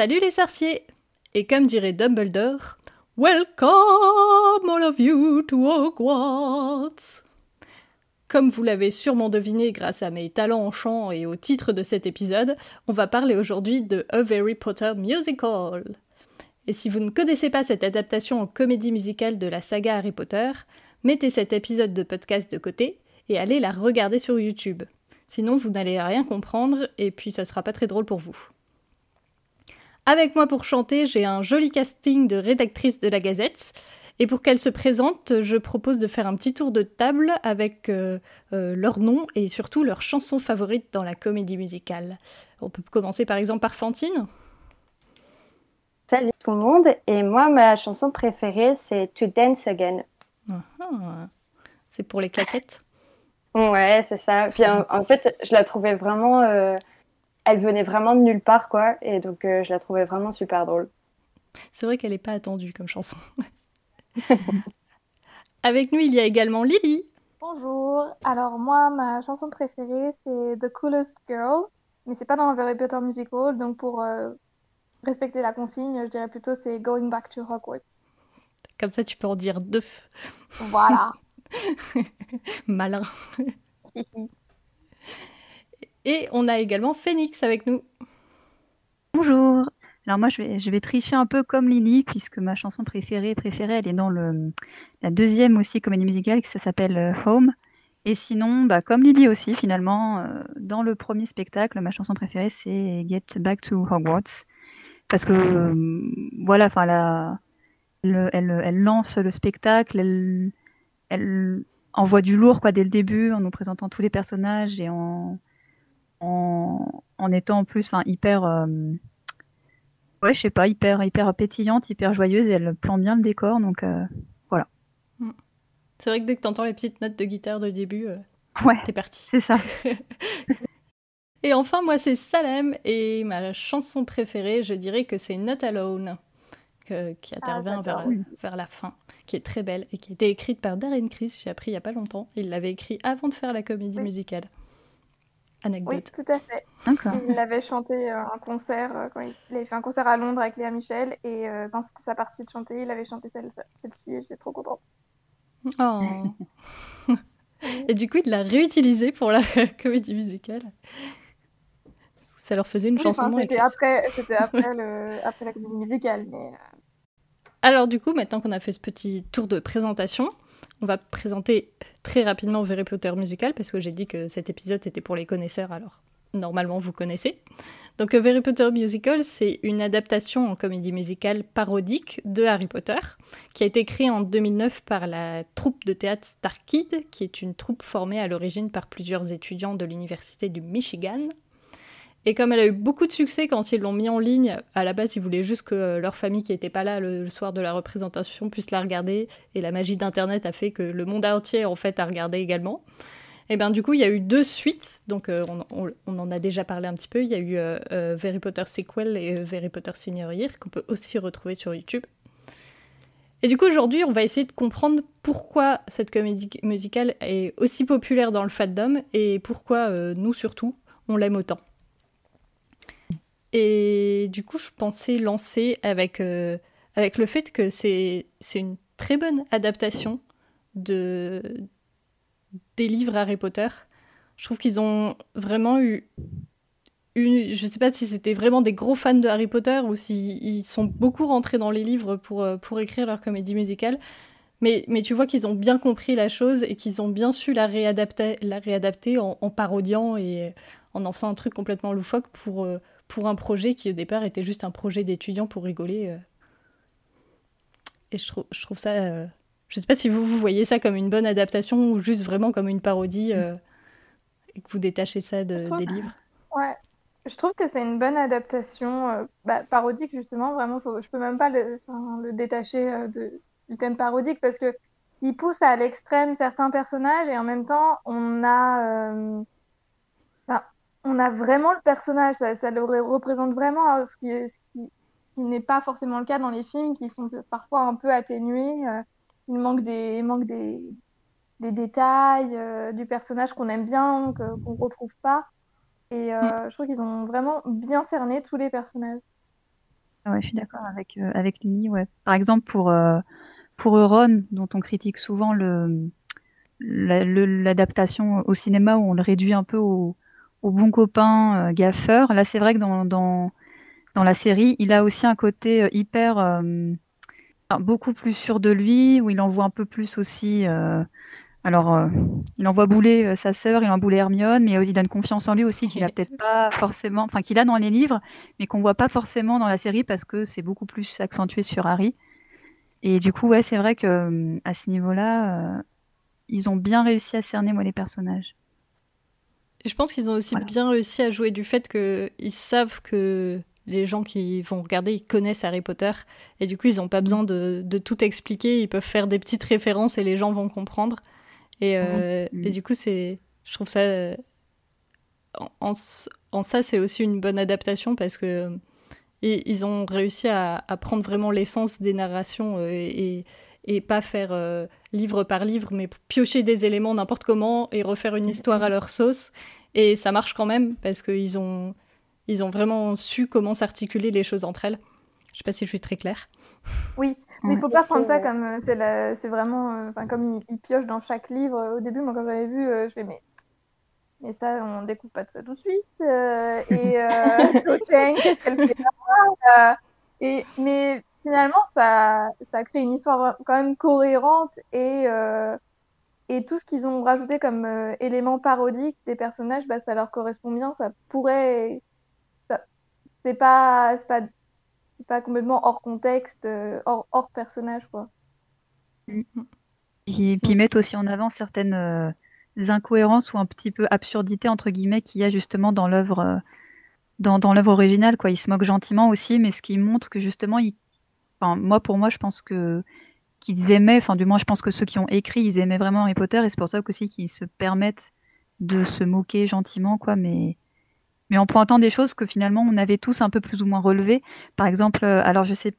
Salut les sorciers Et comme dirait Dumbledore, Welcome all of you to Hogwarts Comme vous l'avez sûrement deviné grâce à mes talents en chant et au titre de cet épisode, on va parler aujourd'hui de A Harry Potter Musical. Et si vous ne connaissez pas cette adaptation en comédie musicale de la saga Harry Potter, mettez cet épisode de podcast de côté et allez la regarder sur YouTube. Sinon, vous n'allez rien comprendre et puis ça sera pas très drôle pour vous. Avec moi pour chanter, j'ai un joli casting de rédactrices de la Gazette. Et pour qu'elles se présentent, je propose de faire un petit tour de table avec euh, euh, leur nom et surtout leurs chansons favorites dans la comédie musicale. On peut commencer par exemple par Fantine. Salut tout le monde, et moi ma chanson préférée c'est To Dance Again. Ah, c'est pour les claquettes? Ouais, c'est ça. Puis en, fait, je la trouvais vraiment. Euh, elle venait vraiment de nulle part, quoi. Et donc, euh, je la trouvais vraiment super drôle. C'est vrai qu'elle n'est pas attendue comme chanson. Avec nous, il y a également Lily. Bonjour. Alors, moi, ma chanson préférée, c'est The Coolest Girl. Mais c'est pas dans Harry Potter Musical. Donc, pour euh, respecter la consigne, je dirais plutôt c'est Going Back to Hogwarts. Comme ça, tu peux en dire deux. Voilà. Malin. Et on a également Phoenix avec nous. Bonjour. Alors moi, je vais, tricher un peu comme Lily, puisque ma chanson préférée, préférée, elle est dans le, la deuxième aussi comédie musicale, qui s'appelle euh, Home. Et sinon, bah, comme Lily aussi, finalement, euh, dans le premier spectacle, ma chanson préférée, c'est Get Back to Hogwarts. Parce que, euh, voilà, enfin, elle, elle, elle, lance le spectacle, elle, elle envoie du lourd quoi dès le début en nous présentant tous les personnages et en en, en étant en plus hyper euh, ouais je sais pas hyper hyper pétillante hyper joyeuse et elle plante bien le décor donc euh, voilà mm. c'est vrai que dès que t'entends les petites notes de guitare de début euh, ouais t'es parti c'est ça et enfin moi c'est Salem et ma chanson préférée je dirais que c'est Not Alone qui ah, intervient vers, vers la fin qui est très belle et qui a été écrite par Darren Criss, j'ai appris il n'y a pas longtemps. Il l'avait écrit avant de faire la comédie musicale. Anecdote. Oui, tout à fait. Il l'avait chanté euh, un concert, euh, quand il, avait fait un concert à Londres avec Léa Michel, et euh, quand c'était sa partie de chanter, il avait chanté celle-ci, et j'étais trop contente. Oh. et du coup, il l'a réutilisé pour la comédie musicale. Ça leur faisait une chanson. C'était après, après, le, après la comédie musicale, mais alors du coup, maintenant qu'on a fait ce petit tour de présentation, on va présenter très rapidement Harry Potter Musical, parce que j'ai dit que cet épisode était pour les connaisseurs, alors normalement vous connaissez. Donc Harry Potter Musical, c'est une adaptation en comédie musicale parodique de Harry Potter, qui a été créée en 2009 par la troupe de théâtre Starkid, qui est une troupe formée à l'origine par plusieurs étudiants de l'Université du Michigan, et comme elle a eu beaucoup de succès quand ils l'ont mis en ligne, à la base, ils voulaient juste que leur famille qui n'était pas là le, soir de la représentation puisse la regarder. Et la magie d'Internet a fait que le monde entier, en fait, a regardé également. Et bien du coup, il y a eu deux suites. Donc, euh, on, en a déjà parlé un petit peu. Il y a eu euh, euh, Harry Potter Sequel et Harry Potter Senior Year, qu'on peut aussi retrouver sur YouTube. Et du coup, aujourd'hui, on va essayer de comprendre pourquoi cette comédie musicale est aussi populaire dans le fandom et pourquoi nous, surtout, on l'aime autant. Et du coup, je pensais lancer avec, euh, avec le fait que c'est une très bonne adaptation de, des livres Harry Potter. Je trouve qu'ils ont vraiment eu une, je sais pas si c'était vraiment des gros fans de Harry Potter ou s'ils sont beaucoup rentrés dans les livres pour, euh, pour écrire leur comédie musicale. Mais, mais tu vois qu'ils ont bien compris la chose et qu'ils ont bien su la réadapter, la réadapter en, parodiant et en en faisant un truc complètement loufoque pour, euh, pour un projet qui au départ était juste un projet d'étudiant pour rigoler. Euh. Et je trouve, je trouve ça. Euh, je sais pas si vous, vous voyez ça comme une bonne adaptation ou juste vraiment comme une parodie euh, et que vous détachez ça de, des livres. Ouais, je trouve que c'est une bonne adaptation bah, parodique justement. Vraiment, faut, je peux même pas le, le détacher de, du thème parodique parce que il pousse à l'extrême certains personnages et en même temps on a on a vraiment le personnage, ça, le représente vraiment, hein, ce qui, ce qui, n'est pas forcément le cas dans les films qui sont parfois un peu atténués. Euh, il manque des, manque des, des détails euh, du personnage qu'on aime bien, qu'on ne retrouve pas. Et euh, mm. je trouve qu'ils ont vraiment bien cerné tous les personnages. Ah ouais, je suis d'accord avec, avec Lily. Ouais. Par exemple, pour, pour Euron, dont on critique souvent le, l'adaptation au cinéma où on le réduit un peu au, au bon copain euh, gaffeur. Là, c'est vrai que dans, dans, dans la série, il a aussi un côté hyper. beaucoup plus sûr de lui, où il en voit un peu plus aussi alors, euh, il envoie bouler euh, sa sœur, il envoie bouler Hermione, mais il a une confiance en lui aussi qu'il a peut-être pas forcément, enfin qu'il a dans les livres, mais qu'on voit pas forcément dans la série parce que c'est beaucoup plus accentué sur Harry. Et du coup, ouais, c'est vrai que euh, à ce niveau-là, ils ont bien réussi à cerner moi les personnages. Je pense qu'ils ont aussi bien réussi à jouer du fait qu'ils savent que les gens qui vont regarder, ils connaissent Harry Potter. Et du coup, ils n'ont pas besoin de, de, tout expliquer. Ils peuvent faire des petites références et les gens vont comprendre. Et, euh, et du coup, c'est, je trouve ça. En, en, ça, c'est aussi une bonne adaptation parce que ils ont réussi à, à prendre vraiment l'essence des narrations euh, et, et, pas faire euh, livre par livre, mais piocher des éléments n'importe comment et refaire une histoire à leur sauce. Et ça marche quand même parce qu'ils ont, ils ont vraiment su comment s'articuler les choses entre elles. Je sais pas si je suis très claire. Oui, mais il faut pas prendre ça comme euh, c'est la... c'est vraiment euh, enfin comme il, pioche dans chaque livre. Au début, moi quand j'avais vu, euh, je fais mais mais ça on découvre pas de ça tout de suite. et qu'est-ce qu'elle fait là? Et mais finalement ça ça crée une histoire quand même cohérente et et tout ce qu'ils ont rajouté comme élément parodique des personnages, bah, ça leur correspond bien. Ça pourrait c'est pas pas pas complètement hors contexte, euh, hors, hors personnage, quoi. Puis, ils mettent aussi en avant certaines euh, incohérences ou un petit peu absurdité entre guillemets qu'il y a justement dans l'œuvre euh, dans, dans l'œuvre originale quoi ils se moquent gentiment aussi mais ce qui montre que justement ils... enfin, moi pour moi je pense que qu'ils aimaient enfin du moins je pense que ceux qui ont écrit ils aimaient vraiment Harry Potter et c'est pour ça aussi qu'ils se permettent de se moquer gentiment quoi mais mais en pointant des choses que finalement on avait tous un peu plus ou moins relevées. Par exemple, euh, alors je sais,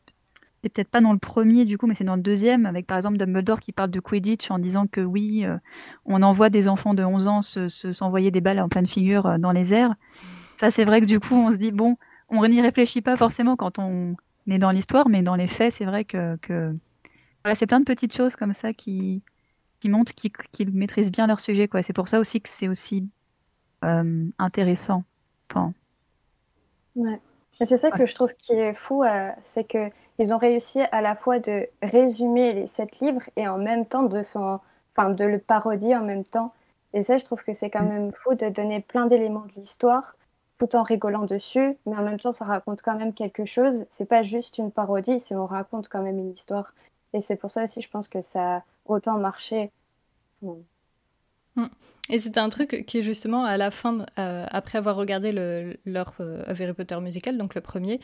c'est peut-être pas dans le premier du coup, mais c'est dans le deuxième, avec par exemple Dumbledore qui parle de Quidditch en disant que oui, euh, on envoie des enfants de 11 ans s'envoyer se, des balles en pleine figure euh, dans les airs. Ça, c'est vrai que du coup, on se dit, bon, on n'y réfléchit pas forcément quand on est dans l'histoire, mais dans les faits, c'est vrai que, que... Voilà, c'est plein de petites choses comme ça qui, qui montrent qu'ils maîtrisent bien leur sujet. quoi. C'est pour ça aussi que c'est aussi intéressant. Ouais. c'est ça que je trouve qui est fou, euh, c'est que ils ont réussi à la fois de résumer les sept livres et en même temps de, son, enfin, de le parodier en même temps. Et ça, je trouve que c'est quand mm. même fou de donner plein d'éléments de l'histoire tout en rigolant dessus, mais en même temps, ça raconte quand même quelque chose. C'est pas juste une parodie, c'est on raconte quand même une histoire. Et c'est pour ça aussi, je pense que ça a autant marché. Mm. Et c'était un truc qui, justement, à la fin, euh, après avoir regardé le, leur euh, Harry Potter musical, donc le premier,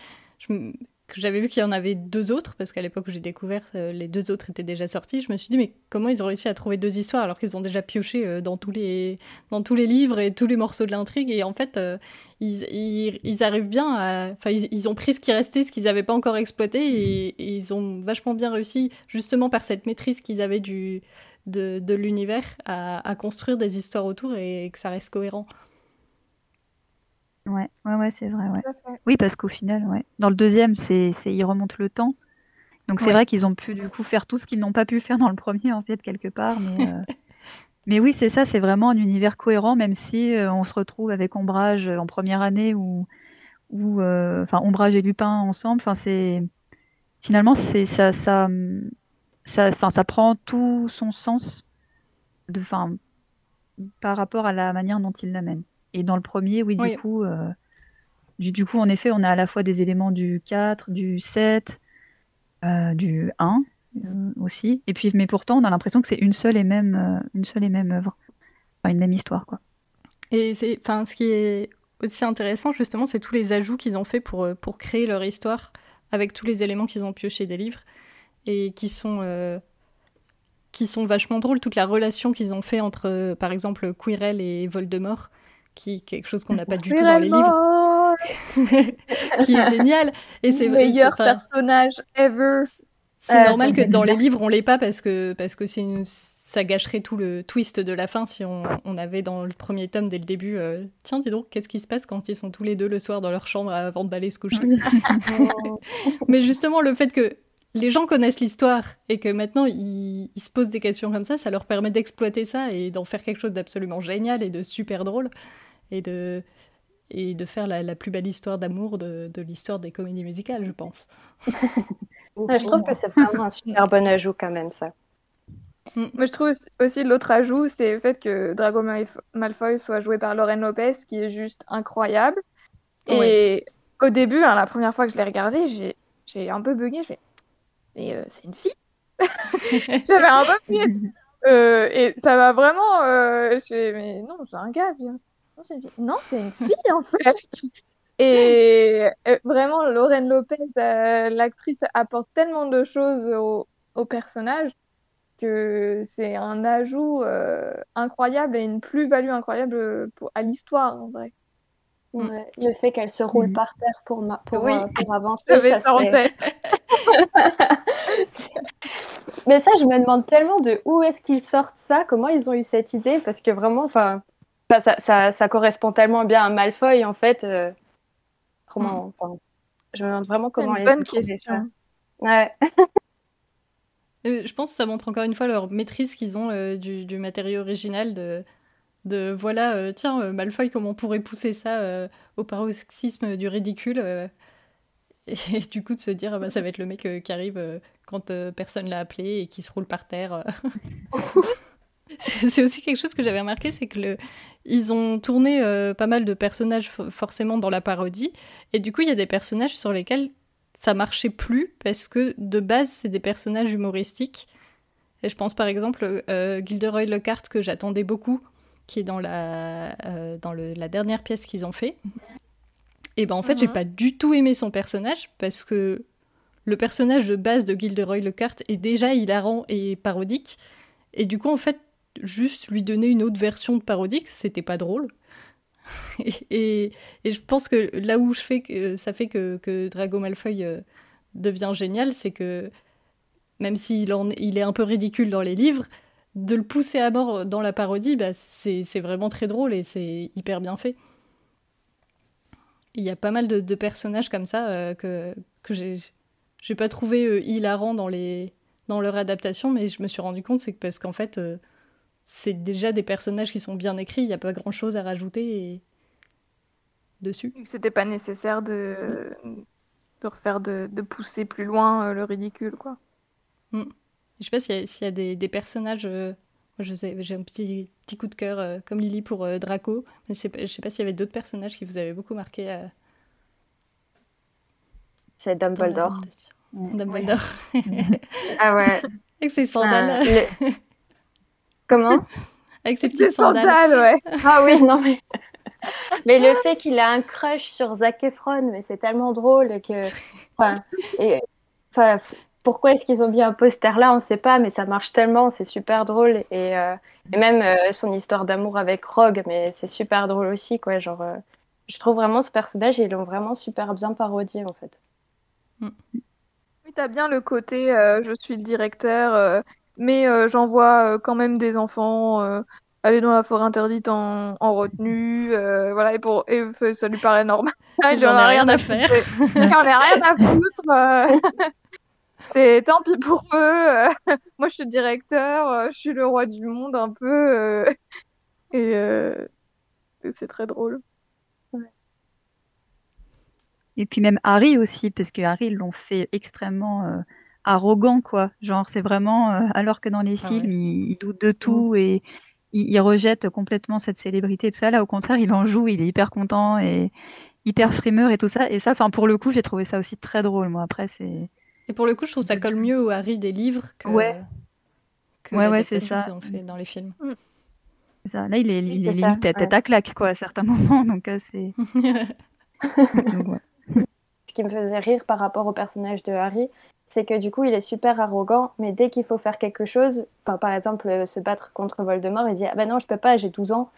que j'avais vu qu'il y en avait deux autres, parce qu'à l'époque où j'ai découvert, euh, les deux autres étaient déjà sortis. Je me suis dit, mais comment ils ont réussi à trouver deux histoires alors qu'ils ont déjà pioché dans, tous les, dans tous les livres et tous les morceaux de l'intrigue? Et en fait, ils, ils, arrivent bien à. Enfin, ils, ont pris ce qui restait, ce qu'ils n'avaient pas encore exploité, et, et, ils ont vachement bien réussi, justement par cette maîtrise qu'ils avaient du, de, de l'univers à, construire des histoires autour et, que ça reste cohérent. Ouais, c'est vrai. Ouais. Oui, parce qu'au final, ouais. dans le deuxième, c'est, c'est ils remontent le temps. Donc c'est vrai qu'ils ont pu du coup faire tout ce qu'ils n'ont pas pu faire dans le premier en fait quelque part, mais euh, mais oui c'est ça, c'est vraiment un univers cohérent même si euh, on se retrouve avec Ombrage en première année ou ou euh, enfin Ombrage et Lupin ensemble. Enfin c'est finalement c'est ça ça ça, ça prend tout son sens de, par rapport à la manière dont il l'amène. Et dans le premier, oui, du coup, euh, du, coup, en effet, on a à la fois des éléments du 4, du 7, euh, du 1 euh, aussi. Et puis, mais pourtant, on a l'impression que c'est une seule et même, une seule et même œuvre, enfin, une même histoire, quoi. Et c'est, enfin, ce qui est aussi intéressant, justement, c'est tous les ajouts qu'ils ont fait pour, pour créer leur histoire avec tous les éléments qu'ils ont piochés des livres et qui sont, euh, qui sont vachement drôles. Toute la relation qu'ils ont fait entre, euh, par exemple, Quirrell et Voldemort, qui est quelque chose qu'on n'a pas du tout dans les livres, qui est génial. Et c'est meilleur personnage ever. C'est normal que dans les livres on l'ait pas parce que parce que c'est une ça gâcherait tout le twist de la fin si on, on avait dans le premier tome dès le début euh, tiens dis donc qu'est-ce qui se passe quand ils sont tous les deux le soir dans leur chambre avant d'aller se coucher? Mais justement le fait que les gens connaissent l'histoire et que maintenant ils, ils, se posent des questions comme ça ça leur permet d'exploiter ça et d'en faire quelque chose d'absolument génial et de super drôle et de et de faire la, la plus belle histoire d'amour de, de l'histoire des comédies musicales je pense je trouve que c'est vraiment un super bon ajout quand même ça Mm. Moi, je trouve aussi l'autre ajout, c'est le fait que Drago Malfoy soit joué par Lauren Lopez, qui est juste incroyable. Et au début, hein, la première fois que je l'ai regardé, j'ai un peu bugué. Je mais euh, c'est une fille? J'avais un peu euh, et ça va vraiment. Euh, mais non, c'est un gars, bien. Non, c'est une fille. Non, c'est une fille, en fait. Et euh, vraiment, Lauren Lopez, l'actrice, apporte tellement de choses au, au personnage que c'est un ajout euh, incroyable et une plus-value incroyable pour, à l'histoire en vrai. Ouais, le fait qu'elle se roule mm. par terre pour, ma... pour, oui. euh, pour avancer. Ça. Mais ça, je me demande tellement de où est-ce qu'ils sortent ça, comment ils ont eu cette idée, parce que vraiment, enfin, ça, ça, ça, correspond tellement bien à Malfoy en fait. Euh... Comment, mm. je me demande vraiment comment. C'est une bonne question. Ça. Ouais. Euh, je pense que ça montre encore une fois leur maîtrise qu'ils ont euh, du, du, matériau original de, de voilà, euh, tiens, euh, Malfoy, comment on pourrait pousser ça euh, au paroxysme du ridicule et, et, du coup de se dire, bah, ça va être le mec qui arrive quand personne l'a appelé et qui se roule par terre. c'est aussi quelque chose que j'avais remarqué, c'est que le... ils ont tourné pas mal de personnages forcément dans la parodie, et du coup il y a des personnages sur lesquels ça marchait plus parce que de base c'est des personnages humoristiques. Et je pense par exemple euh, Gilderoy Lockhart que j'attendais beaucoup, qui est dans la, euh, dans le, la dernière pièce qu'ils ont fait. Et ben en fait mm -hmm. j'ai pas du tout aimé son personnage parce que le personnage de base de Gilderoy Lockhart est déjà hilarant et parodique. Et du coup en fait juste lui donner une autre version de parodique c'était pas drôle. et, je pense que là où ça fait que, que Drago Malfoy euh, devient génial, c'est que même s'il il est un peu ridicule dans les livres, de le pousser à bord dans la parodie, bah, c'est vraiment très drôle et c'est hyper bien fait. Il y a pas mal de, personnages comme ça euh, que, j'ai pas trouvé euh, hilarant dans, leur adaptation, mais je me suis rendu compte, c'est que parce qu'en fait, c'est déjà des personnages qui sont bien écrits, il n'y a pas grand chose à rajouter et... dessus. C'était pas nécessaire de, de refaire de, de pousser plus loin euh, le ridicule, quoi. Mm. Je sais pas s'il y a, y a des, des, personnages. Euh, je sais, j'ai un petit, petit coup de cœur euh, comme Lily pour euh, Draco, mais je sais pas s'il y avait d'autres personnages qui vous avaient beaucoup marqué. Euh, C'est Dumbledore. Dumbledore. ah ouais. Avec ses sandales. Ah, le... Comment Avec ses petites sandales. sandales. ouais. Ah oui, non mais. mais le fait qu'il a un crush sur Zac Efron, mais c'est tellement drôle que. Enfin, et... enfin pourquoi est-ce qu'ils ont mis un poster là On ne sait pas, mais ça marche tellement, c'est super drôle. Et, euh, et même euh, son histoire d'amour avec Rogue, mais c'est super drôle aussi, quoi. Genre, euh, je trouve vraiment ce personnage, ils l'ont vraiment super bien parodié, en fait. Mm. Oui, t'as bien le côté, euh, je suis le directeur, euh, mais euh, j'envoie quand même des enfants aller dans la forêt interdite en, en retenue, voilà, et pour, et ça lui paraît normal. Il en a rien à faire. Il en a rien à foutre. c'est tant pis pour eux. Moi, je suis directeur, je suis le roi du monde un peu. Euh, et euh, c'est très drôle. Et puis même Harry aussi, parce que Harry, l'ont fait extrêmement euh, arrogant, quoi. Genre, c'est vraiment. euh, alors que dans les Ah films, ouais. il, il doute de tout et il, il rejette complètement cette célébrité et tout ça. Là, au contraire, il en joue, il est hyper content et hyper frimeur et tout ça. Et ça, enfin, pour le coup, j'ai trouvé ça aussi très drôle. Moi, après, c'est. Et pour le coup, je trouve que ça colle mieux au Harry des livres que, Ouais. que Ouais, ouais, c'est ça. qu'ils ont fait dans les films. ça. Là, il est, Oui, il c'est est ça, limite tête, ouais. tête à claque, quoi, à certains moments. Donc, euh, c'est. donc, ouais. Ce qui me faisait rire par rapport au personnage de Harry, c'est que du coup, il est super arrogant, mais dès qu'il faut faire quelque chose, par exemple, euh, se battre contre Voldemort, il dit Ah ben non, je peux pas, j'ai 12 ans.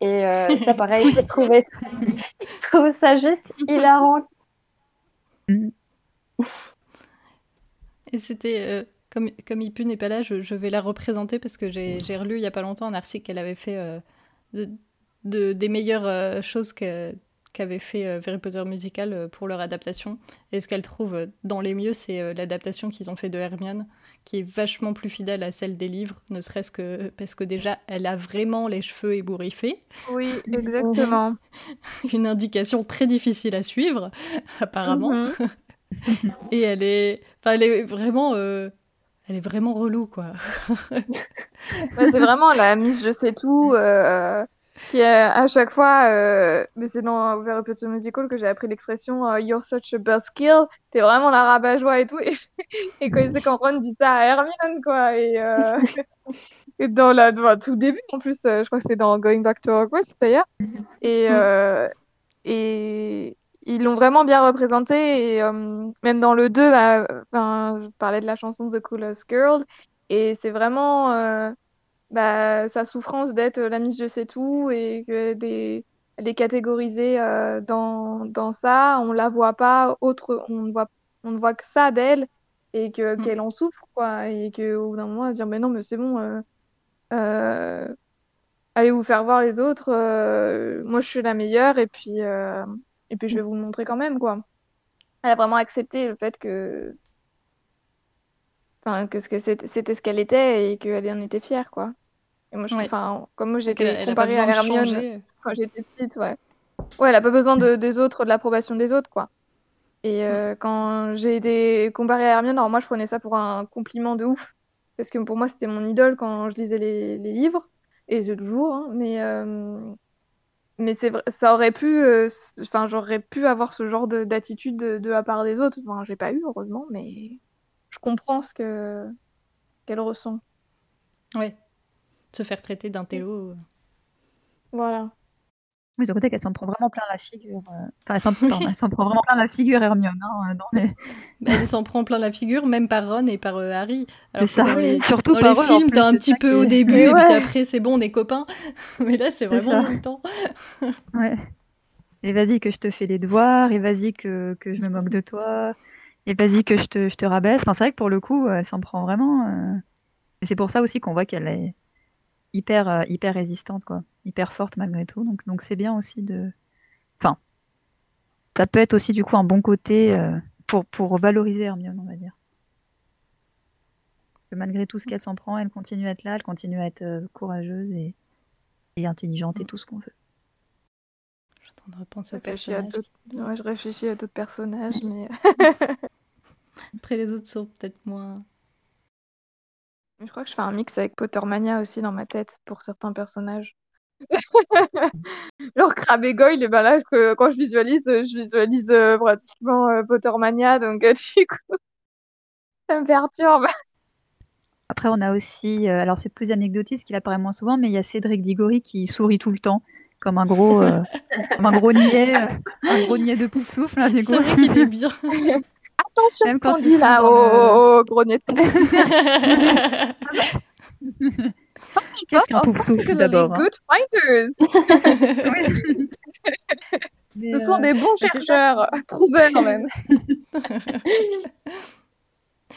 Et euh, ça, pareil, je trouvais ça, je trouve ça juste hilarant. Et c'était. euh, comme, comme Ipu n'est pas là, je, je, vais la représenter parce que j'ai relu il y a pas longtemps un article qu'elle avait fait euh, de, de, des meilleures choses qu'avait fait euh, Harry Potter musical euh, pour leur adaptation. Et ce qu'elle trouve euh, dans les mieux, c'est l'adaptation qu'ils ont fait de Hermione, qui est vachement plus fidèle à celle des livres, ne serait-ce que parce que déjà, elle a vraiment les cheveux ébouriffés. Oui, exactement. Une indication très difficile à suivre, apparemment. Mm -hmm. Et elle est, enfin, elle est vraiment, euh... elle est vraiment relou, quoi. bah, c'est vraiment la Miss Je sais tout. Euh qui est à chaque fois, euh, mais c'est dans Harry Potter Musical que j'ai appris l'expression uh, You're such a buzzkill, t'es vraiment la rabat-joie et tout. Et, et quand c'est quand Ron dit ça à Hermione, quoi. Et, euh, et dans la, dans, tout début, en plus, euh, je crois que c'est dans Going Back to Hogwarts d'ailleurs. Et, euh, et ils l'ont vraiment bien représenté. Et euh, même dans le 2, bah, je parlais de la chanson The Coolest Girl. Et c'est vraiment euh, bah, sa souffrance d'être la Miss Je sais tout et que des, elle est catégorisée euh, dans, dans ça. On la voit pas autre, on ne voit, on ne voit que ça d'elle et que Mm. qu'elle en souffre quoi et que au bout d'un moment elle se dit mais non mais c'est bon. euh, euh, allez vous faire voir les autres. euh, moi je suis la meilleure et puis euh, et puis je vais vous le montrer quand même quoi. Elle a vraiment accepté le fait que enfin que ce que c'était ce qu'elle était et qu'elle en était fière quoi. Et moi je Ouais. comme moi j'étais comparée à de Hermione quand j'étais petite ouais. Ouais, elle a pas besoin de, des autres, de l'approbation des autres quoi. Et euh, quand j'ai été comparée à Hermione, alors moi je prenais ça pour un compliment de ouf parce que pour moi c'était mon idole quand je lisais les, les livres et c'est toujours hein, mais euh, mais c'est vrai, ça aurait pu, euh, enfin, j'aurais pu avoir ce genre de- d'attitude de, de la part des autres. Enfin, j'ai pas eu, heureusement, mais je comprends ce que qu'elle ressent. Ouais. Se faire traiter d'un télo. euh. Voilà. Oui, d'un côté qu'elle s'en prend vraiment plein la figure. euh, Enfin, elle s'en pardon, elle s'en prend vraiment plein la figure, Hermione. Hein, dans les... Bah, Elle s'en prend plein la figure, même par Ron et par euh, Harry. Alors C'est ça. dans les, Surtout dans par les en films, plus, t'as un petit peu au début, Mais et puis après, c'est bon, on est copains. Mais là, c'est vraiment tout le temps. Ouais. Et vas-y que je te fais les devoirs, et vas-y que, que je me moque de toi, et vas-y que je te, je te rabaisse. Enfin, c'est vrai que pour le coup, elle s'en prend vraiment. euh, c'est pour ça aussi qu'on voit qu'elle est hyper, euh, hyper résistante, quoi. Hyper forte malgré tout. Donc, donc c'est bien aussi de. Enfin, ça peut être aussi du coup un bon côté euh, pour, pour valoriser Hermione, on va dire. Que malgré tout ce qu'elle s'en prend, elle continue à être là, elle continue à être euh, courageuse et, et intelligente et tout ce qu'on veut. Je suis en train de repenser Je au ouais, je réfléchis à d'autres personnages, mais Après, les autres sont peut-être moins. je crois que je fais un mix avec Pottermania aussi dans ma tête pour certains personnages. Genre Crabbe et Goyle, et ben là, que, quand je visualise, euh, je visualise euh, pratiquement euh, Pottermania, donc euh, du coup, ça me perturbe. Après, on a aussi, euh, alors c'est plus anecdotique, ce qu'il apparaît moins souvent, mais il y a Cédric Diggory qui sourit tout le temps, comme un gros, euh, comme un gros niais, euh, un gros niais de pouf souffle. Hein, C'est vrai qu'il est bien. Attention Même quand dit là dans au, le- au- au grenier de Qu'est-ce qu'un Oh, pouf souffle d'abord hein? good fighters. Mais, Ce sont euh, des bons ça. chercheurs, trouveurs même.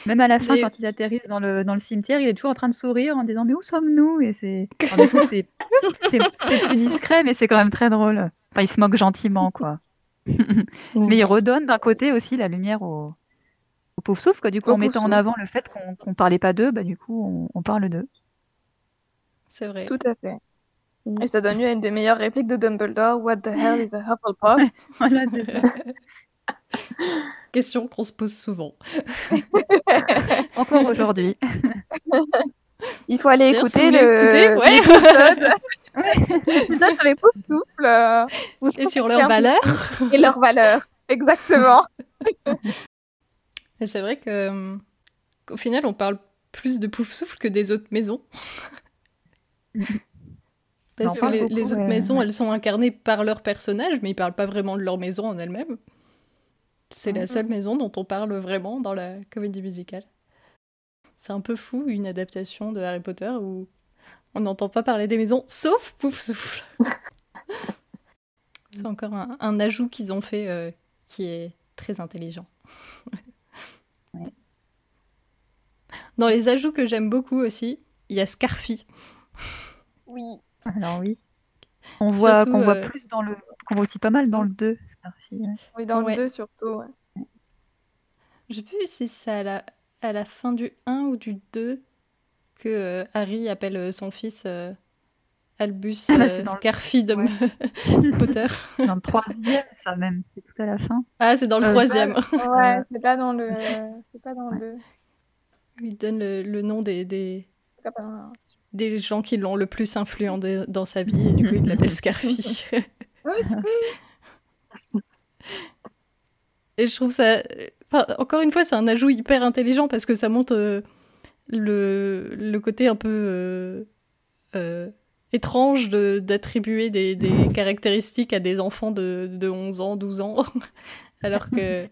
Même à la fin, Mais- quand ils atterrissent dans le, dans le cimetière, il est toujours en train de sourire en disant Mais où sommes-nous? Et c'est. c'est plus discret, mais c'est quand même très drôle. Enfin, il se moque gentiment, quoi. mais il redonne d'un côté aussi la lumière au, au pauvre souffle, quoi. Du coup, Au en mettant en avant le fait qu'on qu'on parlait pas d'eux, bah, du coup, on, on parle d'eux. C'est vrai. Tout à fait. Mm. Et ça donne lieu à une des meilleures répliques de Dumbledore. What the hell is a Hufflepuff? Voilà. Question qu'on se pose souvent. Encore aujourd'hui. Il faut aller écouter le ouais. l'épisode l'épisode sur les poufs souffles. euh, vous Et sur saurez leur un peu valeur. plus Et leurs valeurs. Exactement. Et c'est vrai que, euh, qu'au final, on parle plus de Pouf Souffle que des autres maisons. Parce que les, beaucoup, les autres maisons, elles sont incarnées par leurs personnages, mais ils parlent pas vraiment de leur maison en elle-même. C'est la Mhm. seule maison dont on parle vraiment dans la comédie musicale. C'est un peu fou, une adaptation de Harry Potter où on n'entend pas parler des maisons, sauf Pouf Souffle. C'est encore un, un ajout qu'ils ont fait euh, qui est très intelligent. Ouais. Dans les ajouts que j'aime beaucoup aussi, il y a Scarfy. Oui. Alors oui. On voit qu'on voit euh, plus dans le. qu'on voit aussi pas mal dans le 2. Ouais. Oui, dans Ouais. le 2 surtout. ouais. Je sais plus si c'est à la, à la fin du 1 ou du 2 que euh, Harry appelle euh, son fils euh, Albus Ah bah, euh, dans le- Scarfy de Potter. C'est dans le troisième, ça même. C'est tout à la fin. Ah, c'est dans le Euh, troisième. Ouais, c'est pas dans le. C'est pas dans le 2. Il donne le, le nom des, des, pas des gens qui l'ont le plus influent de- dans sa vie et du coup il l'appelle Scarfy. Et je trouve ça... Encore une fois, c'est un ajout hyper intelligent parce que ça montre euh, le, le côté un peu euh, euh, étrange d'attribuer des, des caractéristiques à des enfants de, de 11 ans, 12 ans, alors que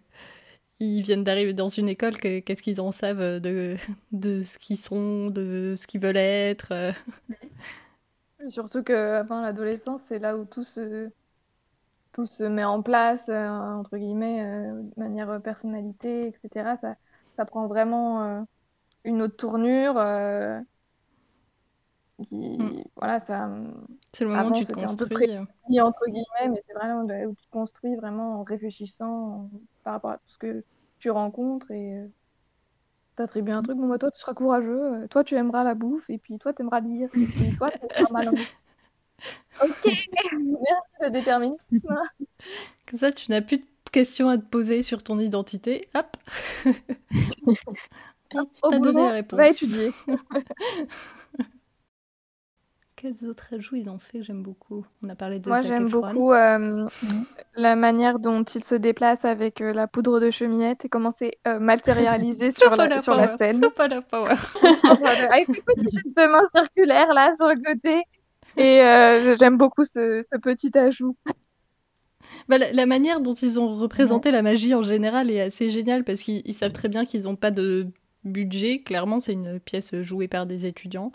ils viennent d'arriver dans une école, que- qu'est-ce qu'ils en savent de, de ce qu'ils sont, de ce qu'ils veulent être? Surtout que avant l'adolescence, c'est là où tout se, tout se met en place, euh, entre guillemets, euh, de manière euh, personnalité, etc. Ça, ça prend vraiment euh, une autre tournure. qui, Mm. Voilà, ça C'est le moment où tu te c'était un peu construis. entre guillemets, mais c'est vraiment où tu te construis vraiment en réfléchissant en- par rapport à tout ce que tu rencontres et t'attribues un truc. Bon, bah, toi, tu seras courageux, toi, tu aimeras la bouffe, et puis toi, tu aimeras lire, et puis toi, tu aimeras ma langue. Ok, merci le déterminisme. Comme ça, tu n'as plus de questions à te poser sur ton identité. Hop Au t'as donné la réponse. va étudier. Quels autres ajouts ils ont fait j'aime beaucoup? On a parlé de Moi, j'aime beaucoup euh, la manière dont il se déplace avec euh, la poudre de chemillette et comment c'est euh, matérialisé sur Pas la, sur la scène. Pas la power. Avec le petit geste de main circulaire là sur le côté. Et euh, j'aime beaucoup ce, ce petit ajout. Bah, la, la manière dont ils ont représenté la magie en général est assez géniale parce qu'ils ils savent très bien qu'ils n'ont pas de budget. Clairement, c'est une pièce jouée par des étudiants.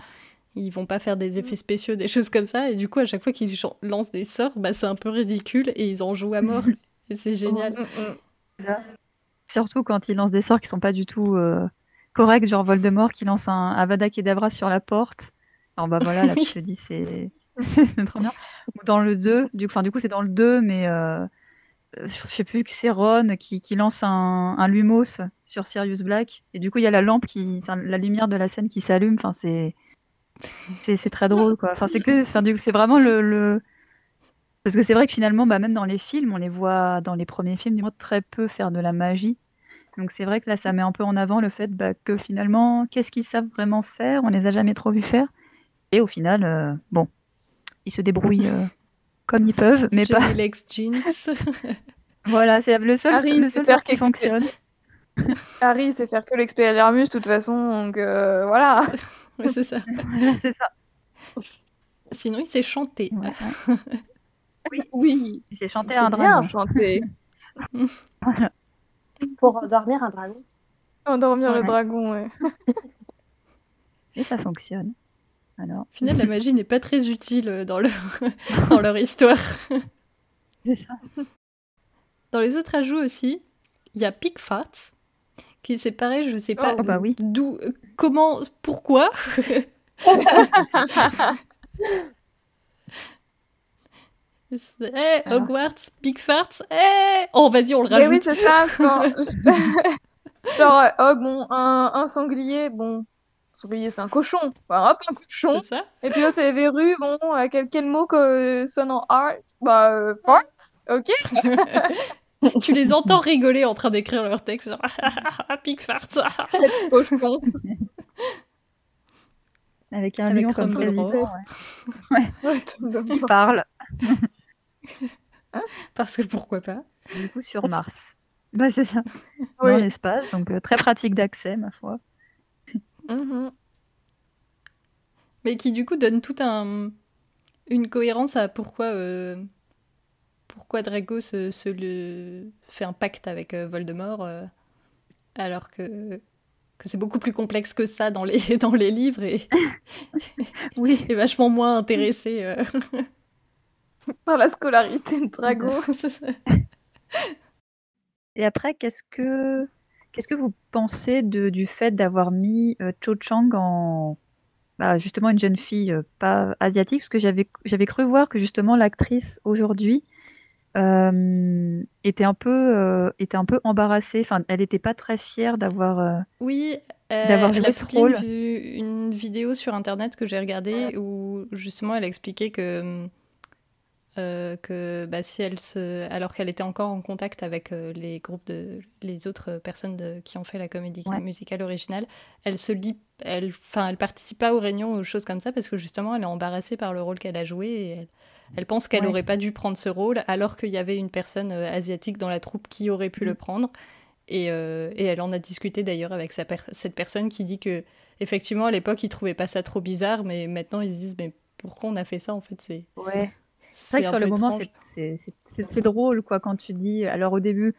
Ils vont pas faire des effets spéciaux, des choses comme ça. Et du coup, à chaque fois qu'ils lancent des sorts, bah, c'est un peu ridicule et ils en jouent à mort. et c'est génial. Mm, mm. Surtout quand ils lancent des sorts qui sont pas du tout euh, corrects, genre Voldemort qui lance un Avada Kedavra sur la porte. Alors bah voilà, là Oui. tu te dis c'est c'est trop bien. Ou dans le 2, du, enfin, du coup c'est dans le 2, mais euh, je sais plus que c'est Ron qui, qui lance un, un Lumos sur Sirius Black. Et du coup il y a la lampe, qui, enfin la lumière de la scène qui s'allume. Enfin c'est c'est très drôle quoi. Enfin c'est que, enfin, du coup, c'est vraiment le, le... Parce que c'est vrai que finalement, bah, même dans les films, on les voit dans les premiers films, du moins très peu faire de la magie. Donc c'est vrai que là, ça met un peu en avant le fait bah, que finalement, qu'est-ce qu'ils savent vraiment faire? On les a jamais trop vus faire. Et au final, euh, bon, ils se débrouillent euh, comme ils peuvent, mais pas. Johnny Legs Jeans. Voilà, c'est le seul, Harry, le c'est seul faire qui quelque- fonctionne. Harry sait faire que l'expelliarmus de toute façon, donc euh, voilà. Ouais, c'est ça. Voilà, c'est ça. Sinon, il sait chanter. Ouais, ouais. Oui, Il s'est chanté c'est un bien dragon. chanter. Voilà. Pour endormir un dragon. Endormir le dragon, ouais. Et ça fonctionne. Alors, Au final, la magie n'est pas très utile euh, dans leur, dans leur histoire. c'est ça. Dans les autres ajouts aussi, il y a Pickfart, qui c'est pareil, je sais pas Oh, bah oui. d'où, euh, comment, pourquoi. C'est- Eh. Hogwarts, Pickfart, eh Oh, vas-y, on le Mais rajoute. oui, c'est ça. quand- Genre, euh, oh bon, un, un sanglier, bon, sanglier c'est un cochon, hop, un cochon. c'est ça Et puis l'autre c'est verru, bon, euh, quel, quel mot que sonne en art? Bah, euh, fart, ok. Tu les entends rigoler en train d'écrire leur texte. genre, Pickfart. cochon. Avec un Avec lion comme président ouais, Ouais, qui parle, Parce que pourquoi pas du coup, sur Mars. Bah, c'est ça. Oui. Dans l'espace, donc euh, très pratique d'accès, ma foi. Mhm. Mais qui du coup donne tout un une cohérence à pourquoi euh, pourquoi Drago se, se le fait un pacte avec euh, Voldemort euh, alors que que c'est beaucoup plus complexe que ça dans les dans les livres et, Oui. et vachement moins intéressé. Par la scolarité de Drago. Et après, qu'est-ce que qu'est-ce que vous pensez de, du fait d'avoir mis Cho Chang en bah, justement une jeune fille pas asiatique? Parce que j'avais cru voir que justement l'actrice aujourd'hui euh, était un peu euh, était un peu embarrassée. Enfin, elle n'était pas très fière d'avoir euh, oui d'avoir joué ce rôle. Une, une vidéo sur internet que j'ai regardée où justement elle expliquait que que bah, si elle se alors qu'elle était encore en contact avec les groupes de les autres personnes de, qui ont fait la comédie musicale originale, elle se lit elle enfin elle participe pas aux réunions ou aux choses comme ça parce que justement elle est embarrassée par le rôle qu'elle a joué et elle, elle pense qu'elle n'aurait pas dû prendre ce rôle alors qu'il y avait une personne euh, asiatique dans la troupe qui aurait pu le mm. prendre. Euh, et, elle en a discuté d'ailleurs avec cette personne qui dit que effectivement à l'époque ils trouvaient pas ça trop bizarre, mais maintenant ils se disent mais pourquoi on a fait ça en fait c'est. Ouais. C'est vrai que sur le moment c'est drôle quoi quand tu dis alors au début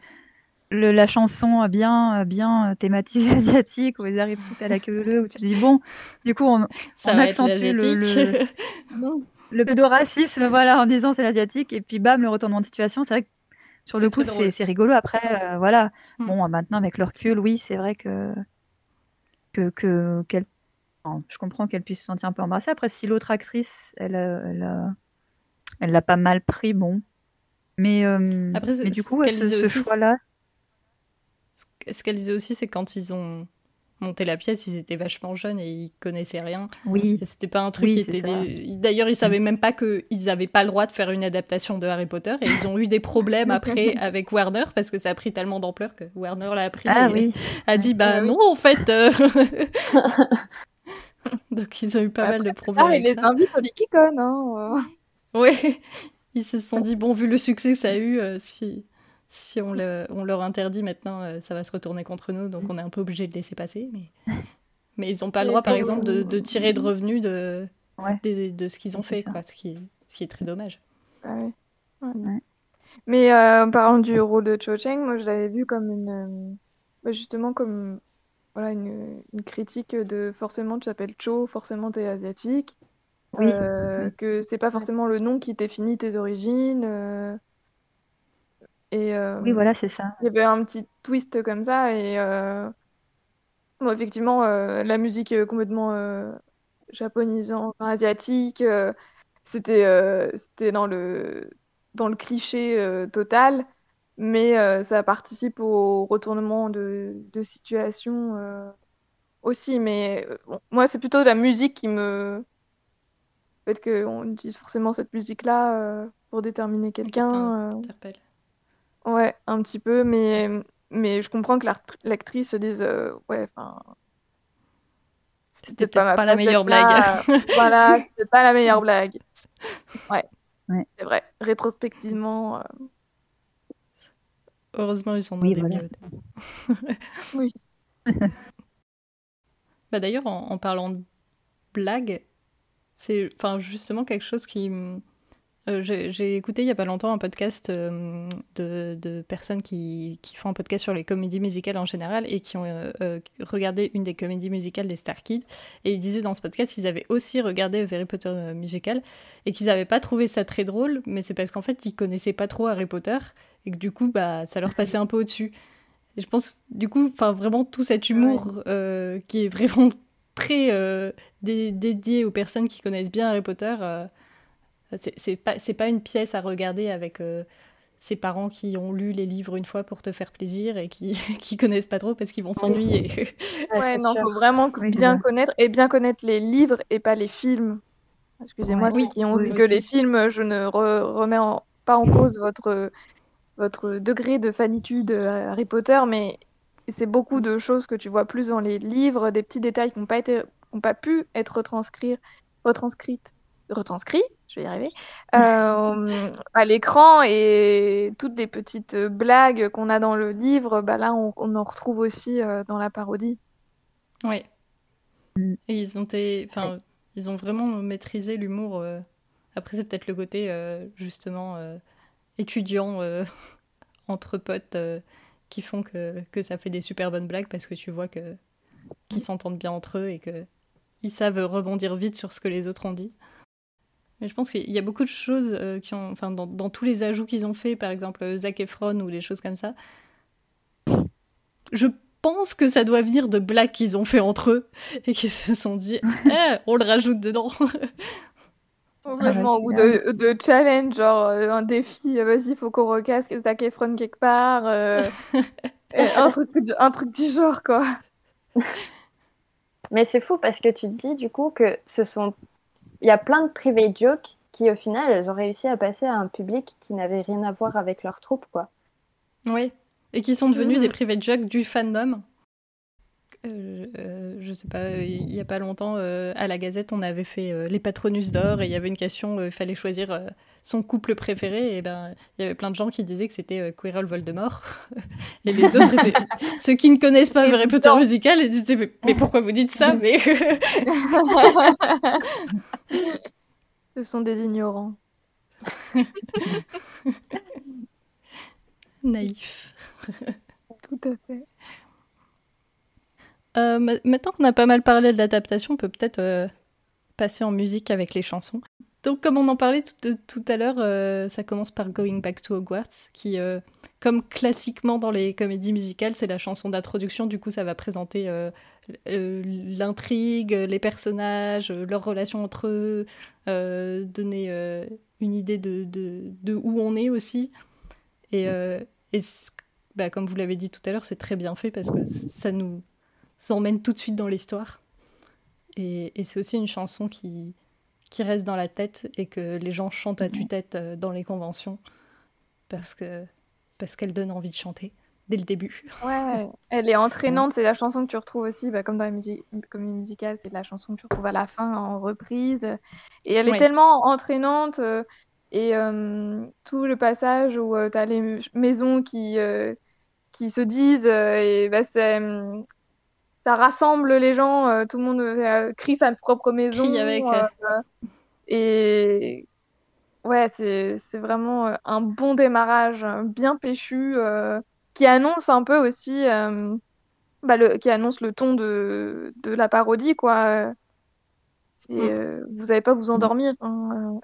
le, la chanson bien bien thématisée asiatique où ils arrivent tout à la queue leu où tu dis bon du coup on, ça accentue le, le... le pseudo-racisme, voilà, en disant c'est l'asiatique, et puis bam, le retournement de situation. C'est vrai que sur le coup, c'est rigolo. Après, euh, voilà. Mm. Bon, maintenant, avec le recul, oui, c'est vrai que. que, que qu'elle je comprends qu'elle puisse se sentir un peu embarrassée. Après, si l'autre actrice, elle, elle, elle l'a pas mal pris, bon. Mais, euh, Après, mais du coup, ce, ce choix-là. Ce qu'elle disait aussi, c'est quand ils ont monter la pièce, ils étaient vachement jeunes et ils connaissaient rien. Oui. C'était pas un truc qui était. D'ailleurs, ils savaient même pas qu'ils avaient pas le droit de faire une adaptation de Harry Potter et ils ont eu des problèmes après avec Warner parce que ça a pris tellement d'ampleur que Warner l'a appris ah, et oui. a dit bah ah non en fait. Euh. Donc ils ont eu pas mal de problèmes. Ah, ils les invitent au Likicon. Hein. Oui, ils se sont dit bon vu le succès que ça a eu, euh, si si on, on, leur interdit maintenant, euh, ça va se retourner contre nous, donc on est un peu obligé de laisser passer. Mais, mais ils n'ont pas le droit, par exemple, de, tirer de revenus de, de, ce qu'ils ont fait, quoi, ce, qui est, ce qui est très dommage. Ah mais euh, en parlant du rôle de Cho Cheng, moi je l'avais vu comme une. Bah, justement, comme voilà, une, une, critique de forcément tu t'appelles Cho, forcément tu es asiatique. Oui. que c'est pas forcément le nom qui définit tes origines. Et, euh, oui, voilà, c'est ça. Il y avait un petit twist comme ça. Et euh, bon, effectivement, euh, la musique complètement japonisante, asiatique, c'était c'était dans le, dans le cliché total. Mais ça participe au retournement de, de situation aussi. Mais moi, c'est plutôt la musique qui me. Le fait qu'on utilise forcément cette musique-là pour déterminer quelqu'un. Ouais, un petit peu, mais, mais je comprends que l'actrice se dise euh, ouais, enfin. C'était pas, pas la meilleure blague. voilà, c'était pas la meilleure blague. Ouais, ouais. c'est vrai. Rétrospectivement. Euh... Heureusement, ils sont dans oui, des voilà. oui. bah D'ailleurs, en, en, parlant de blague, c'est justement quelque chose qui euh, j'ai écouté il y a pas longtemps un podcast euh, de, de, personnes qui, qui, font un podcast sur les comédies musicales en général et qui ont euh, regardé une des comédies musicales des Star Kids. Et ils disaient dans ce podcast qu'ils avaient aussi regardé Harry Potter musical et qu'ils n'avaient pas trouvé ça très drôle, mais c'est parce qu'en fait ils connaissaient pas trop Harry Potter et que du coup bah, ça leur passait un peu au-dessus. Et je pense du coup, enfin vraiment tout cet humour qui est vraiment très dédié aux personnes qui connaissent bien Harry Potter c'est pas, pas une pièce à regarder avec euh, ses parents qui ont lu les livres une fois pour te faire plaisir et qui, qui connaissent pas trop parce qu'ils vont s'ennuyer. ouais, non, faut vraiment bien connaître et bien connaître les livres et pas les films. Excusez-moi ceux qui ont vu que les films, je ne remets pas en cause votre, votre degré de fanitude à Harry Potter, mais c'est beaucoup de choses que tu vois plus dans les livres, des petits détails qui n'ont pas, été, pas pu être retranscrits, retranscrites retranscrit, je vais y arriver, euh, à l'écran et toutes les petites blagues qu'on a dans le livre, bah là on, en retrouve aussi euh, dans la parodie. Oui. Et ils ont, été, enfin, ils ont vraiment maîtrisé l'humour. Euh. Après c'est peut-être le côté justement étudiant entre potes qui font que, que ça fait des super bonnes blagues parce que tu vois que qu'ils s'entendent bien entre eux et que ils savent rebondir vite sur ce que les autres ont dit. Mais je pense qu'il y a beaucoup de choses euh, qui ont, enfin, dans, dans, tous les ajouts qu'ils ont fait, par exemple Zac Efron ou des choses comme ça. Je pense que ça doit venir de blagues qu'ils ont fait entre eux et qu'ils se sont dit, eh, on le rajoute dedans. Complètement, ou de, de, challenge, genre euh, un défi, euh, vas-y, faut qu'on recasse Zac Efron quelque part. Euh, un, truc, un truc du genre, quoi. Mais c'est fou parce que tu te dis du coup que ce sont. Il y a plein de private jokes qui, au final, elles ont réussi à passer à un public qui n'avait rien à voir avec leur troupe, quoi. Oui, et qui sont devenus des private jokes du fandom. Euh, euh, je sais pas, il y a pas longtemps, euh, à la Gazette, on avait fait les Patronus d'or et il y avait une question, il fallait choisir son couple préféré. Et ben, il y avait plein de gens qui disaient que c'était Quirrell Voldemort. et les autres étaient. Ceux qui ne connaissent pas Harry Potter musical, ils disaient mais, pourquoi vous dites ça mais... Ce sont des ignorants. Naïf. Tout à fait. Euh, maintenant qu'on a pas mal parlé de l'adaptation, on peut peut-être euh, passer en musique avec les chansons. Donc, comme on en parlait tout, tout à l'heure, euh, ça commence par Going Back to Hogwarts, qui, comme classiquement dans les comédies musicales, c'est la chanson d'introduction. Du coup, ça va présenter l'intrigue, les personnages, leurs relations entre eux, donner une idée de, de, de, où on est aussi. Et, et bah, comme vous l'avez dit tout à l'heure, c'est très bien fait parce que ça nous s'emmène tout de suite dans l'histoire. Et, c'est aussi une chanson qui, qui reste dans la tête et que les gens chantent à tue-tête euh, dans les conventions parce que parce qu'elle donne envie de chanter dès le début. Ouais, elle est entraînante. C'est la chanson que tu retrouves aussi, bah, comme dans les comédies musicales, c'est la chanson que tu retrouves à la fin en reprise. Et elle est tellement entraînante. Euh, et euh, tout le passage où tu as les maisons qui, qui se disent, et bah, c'est ça rassemble les gens, euh, tout le monde euh, crie sa propre maison. Crie avec. Euh, et ouais, c'est vraiment un bon démarrage, bien péchu, qui annonce un peu aussi, bah, le, qui annonce le ton de, de la parodie, quoi. Mm. vous n'allez pas vous endormir. Hein,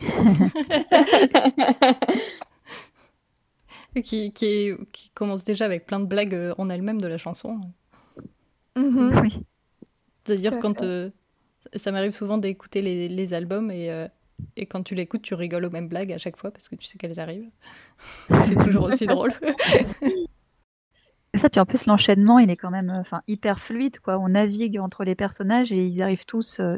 qui, qui, qui, commence déjà avec plein de blagues en elle-même de la chanson. Mhm. Oui. C'est-à-dire quand euh, ça m'arrive souvent d'écouter les, les, albums et, euh, et quand tu l'écoutes, tu rigoles aux mêmes blagues à chaque fois parce que tu sais qu'elles arrivent. c'est toujours aussi drôle. ça, puis en plus l'enchaînement, il est quand même enfin hyper fluide quoi. On navigue entre les personnages et ils arrivent tous euh,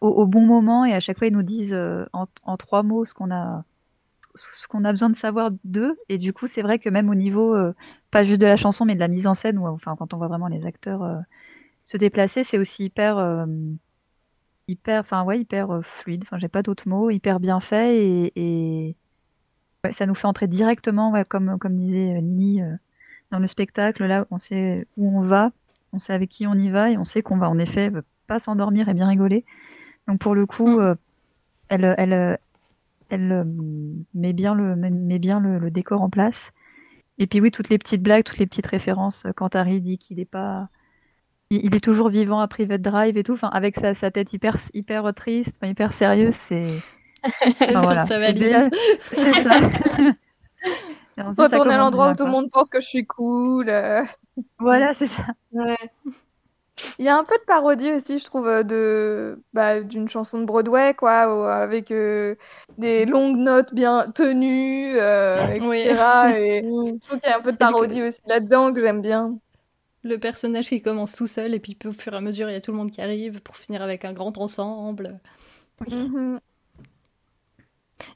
au, bon moment et à chaque fois ils nous disent en, en, trois mots ce qu'on a ce qu'on a besoin de savoir d'eux. Et du coup, c'est vrai que même au niveau, euh, pas juste de la chanson, mais de la mise en scène, ou enfin, quand on voit vraiment les acteurs euh, se déplacer, c'est aussi hyper, euh, hyper, enfin, ouais, hyper fluide. Enfin, j'ai pas d'autres mots, hyper bien fait et, ça nous fait entrer directement, comme, comme disait Nini, dans le spectacle. Là, on sait où on va, on sait avec qui on y va et on sait qu'on va en effet pas s'endormir et bien rigoler. Donc pour le coup, mm. elle, elle, elle euh, met bien, le, met bien le, décor en place. Et puis oui, toutes les petites blagues, toutes les petites références, euh, quand Harry dit qu'il est pas... Il, est toujours vivant à Private Drive et tout, enfin, avec sa, sa tête hyper, hyper triste, hyper sérieuse, c'est... Enfin, voilà. C'est ça. Retourner à l'endroit où tout le monde pense que je suis cool. Euh. Voilà, c'est ça. Il y a un peu de parodie aussi, je trouve, euh, de bah, d'une chanson de Broadway, quoi, avec euh, des longues notes bien tenues, euh, etc. Et je trouve qu'il y a un peu de parodie aussi là-dedans que j'aime bien. Le personnage qui commence tout seul et puis au fur et à mesure il y a tout le monde qui arrive pour finir avec un grand ensemble. Mhm.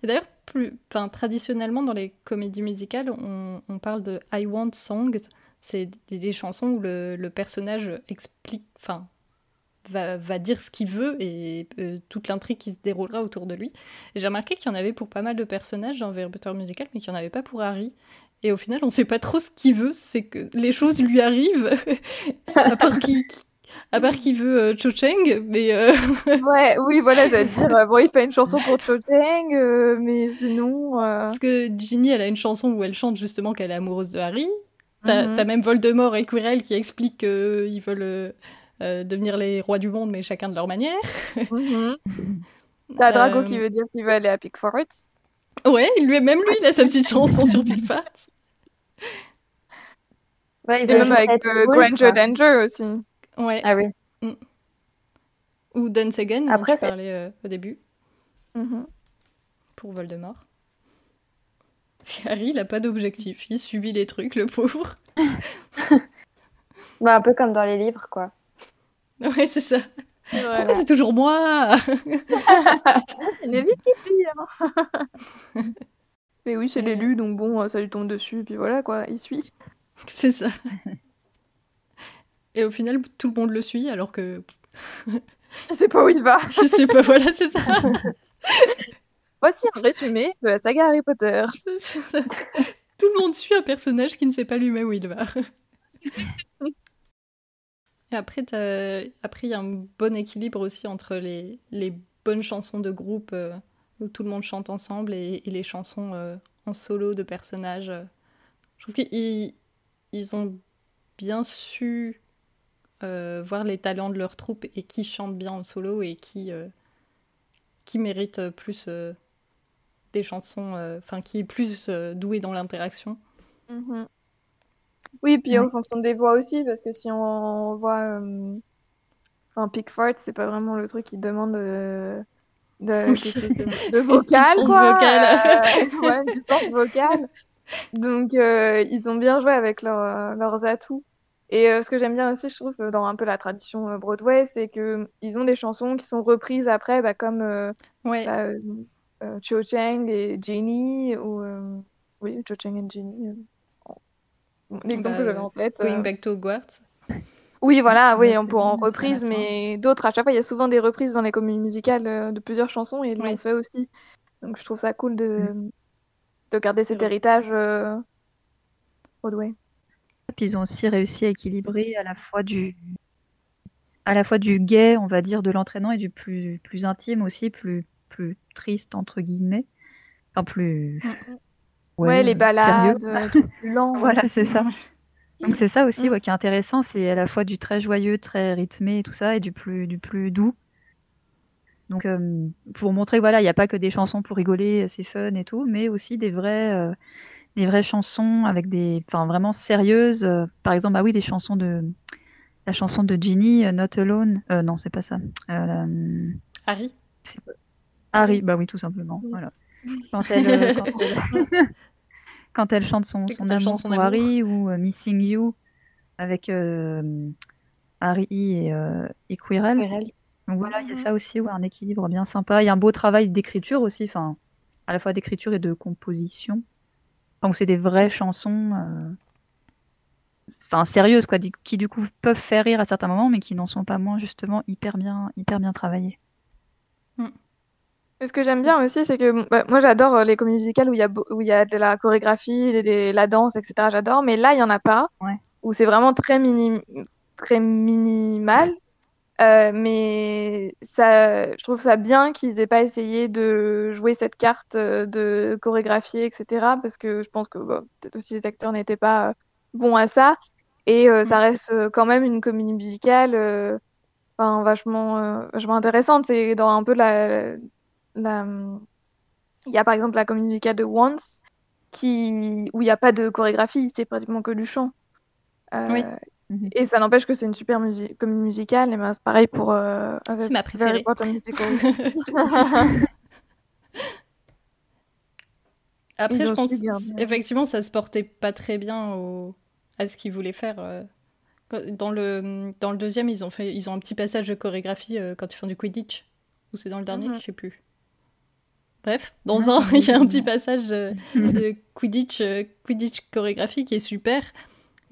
Et d'ailleurs, plus, traditionnellement dans les comédies musicales, on, on parle de I Want Songs c'est des, chansons où le, personnage explique, enfin, va, va, dire ce qu'il veut et euh, toute l'intrigue qui se déroulera autour de lui. J'ai remarqué qu'il y en avait pour pas mal de personnages dans Potter musical, mais qu'il n'y en avait pas pour Harry. Et au final, on sait pas trop ce qu'il veut, c'est que les choses lui arrivent, à part qu'il à part qu'il veut euh, Cho Cheng, mais... Euh, ouais, oui, voilà, j'allais dire, bon, il fait une chanson pour Cho Cheng, mais sinon... Parce que Ginny, elle a une chanson où elle chante justement qu'elle est amoureuse de Harry, T'as mhm. même Voldemort et Quirrell qui expliquent qu'ils veulent euh, euh, devenir les rois du monde, mais chacun de leur manière. Mhm. T'as Drago qui euh, veut dire qu'il veut aller à Pickford. Ouais, lui, même lui, il a sa petite chanson sur Pickford. Ouais, il Et même avec euh, Granger. Danger aussi. Ouais. Ah oui. Ou Dance Again, dont Après, tu c'est- parlais euh, au début, Mhm. pour Voldemort. Harry, il a pas d'objectif. Il subit les trucs, le pauvre. Bah, un peu comme dans les livres, quoi. Ouais, c'est ça. C'est vrai. Pourquoi c'est toujours moi C'est une hein. Mais oui, c'est Ouais. l'élu, donc bon, euh, ça lui tombe dessus, puis voilà quoi, il suit. C'est ça. Et au final, tout le monde le suit, alors que Je sais pas où il va. c'est pas voilà, c'est ça. Voici un résumé de la saga Harry Potter. Tout le monde suit un personnage qui ne sait pas lui-même où il va. Et après, il y a un bon équilibre aussi entre les, les bonnes chansons de groupe euh, où tout le monde chante ensemble et, et les chansons euh, en solo de personnages. Je trouve qu'ils ils ont bien su euh, voir les talents de leur troupe et qui chante bien en solo et qui, qui mérite plus des chansons, euh, enfin qui est plus euh, doué dans l'interaction. Mhm. Oui, puis Ouais. en fonction des voix aussi, parce que si on voit euh, enfin, Pickford, c'est pas vraiment le truc qui demande euh, de, vocal, quoi. vocale. Euh, ouais, une puissance vocale. Donc, euh, ils ont bien joué avec leurs leurs atouts. Et euh, ce que j'aime bien aussi, je trouve, dans un peu la tradition Broadway, c'est que ils ont des chansons qui sont reprises après, bah, comme euh, Ouais, bah, Cho Chang et Jenny, ou euh, oui, Cho Chang et Jenny. euh, L'exemple Bah, que j'avais en tête. Going euh, Back to Hogwarts. Oui, voilà, oui, on pourra en reprise, mais d'autres, à chaque fois, il y a souvent des reprises dans les comédies musicales euh, de plusieurs chansons et ils Oui. l'ont fait aussi. Donc je trouve ça cool de, Mm. de garder cet héritage euh, Broadway. Puis ils ont aussi réussi à équilibrer à la fois du, à la fois du gay, on va dire, de l'entraînant et du plus, plus intime aussi, plus, plus triste, entre guillemets. Enfin, plus. Ouais, les ballades, sérieux. euh, plus. Voilà, c'est ça. Donc c'est ça aussi Mm. ouais, qui est intéressant, c'est à la fois du très joyeux, très rythmé et tout ça, et du plus, du plus doux. Donc euh, pour montrer voilà, il n'y a pas que des chansons pour rigoler, c'est fun et tout, mais aussi des vraies, euh, des vraies chansons avec des, enfin vraiment sérieuses. euh, par exemple, bah oui, des chansons de, la chanson de Ginny, euh, Not Alone. Euh, non, c'est pas ça. Euh, la- Harry? Harry, bah oui, tout simplement. Oui. Voilà. Quand elle, euh, quand elle, quand elle chante son, son chante amour son pour amour. Harry ou euh, Missing You avec euh, Harry et, euh, et Quirrell. Quirrell. Donc voilà, il y a Mhm. ça aussi, ouais, un équilibre bien sympa. Il y a un beau travail d'écriture aussi, enfin, à la fois d'écriture et de composition. Enfin, où c'est des vraies chansons, enfin, sérieuses, quoi, qui du coup peuvent faire rire à certains moments, mais qui n'en sont pas moins justement hyper bien, hyper bien travaillées. Et ce que j'aime bien aussi, c'est que bah, moi j'adore euh, les comédies musicales où il y a, où il y a de la chorégraphie, des- la danse, etc. J'adore, mais là il y en a pas, Ouais. où c'est vraiment très mini, très minimal. Euh, mais ça, je trouve ça bien qu'ils aient pas essayé de jouer cette carte euh, de chorégraphie, etc. Parce que je pense que bah, peut-être aussi les acteurs n'étaient pas euh, bons à ça. Et euh, ça reste euh, quand même une comédie musicale, euh, enfin vachement, euh, vachement intéressante. C'est dans un peu la, la, il y a par exemple la comédie musicale de Once qui, où il n'y a pas de chorégraphie, c'est pratiquement que du chant. Euh, Oui. Mhm. Et ça n'empêche que c'est une super musi comédie musicale, et ben c'est pareil pour euh, C'est ma préférée. Après, Ils je pense effectivement, ça se portait pas très bien au... à ce qu'ils voulaient faire. euh. Dans le, dans le deuxième, ils ont, fait... ils ont un petit passage de chorégraphie euh, quand ils font du Quidditch. Ou c'est dans le dernier, Mhm. je sais plus. Bref, dans un, il y a un petit passage euh, de Quidditch, euh, Quidditch chorégraphie qui est super.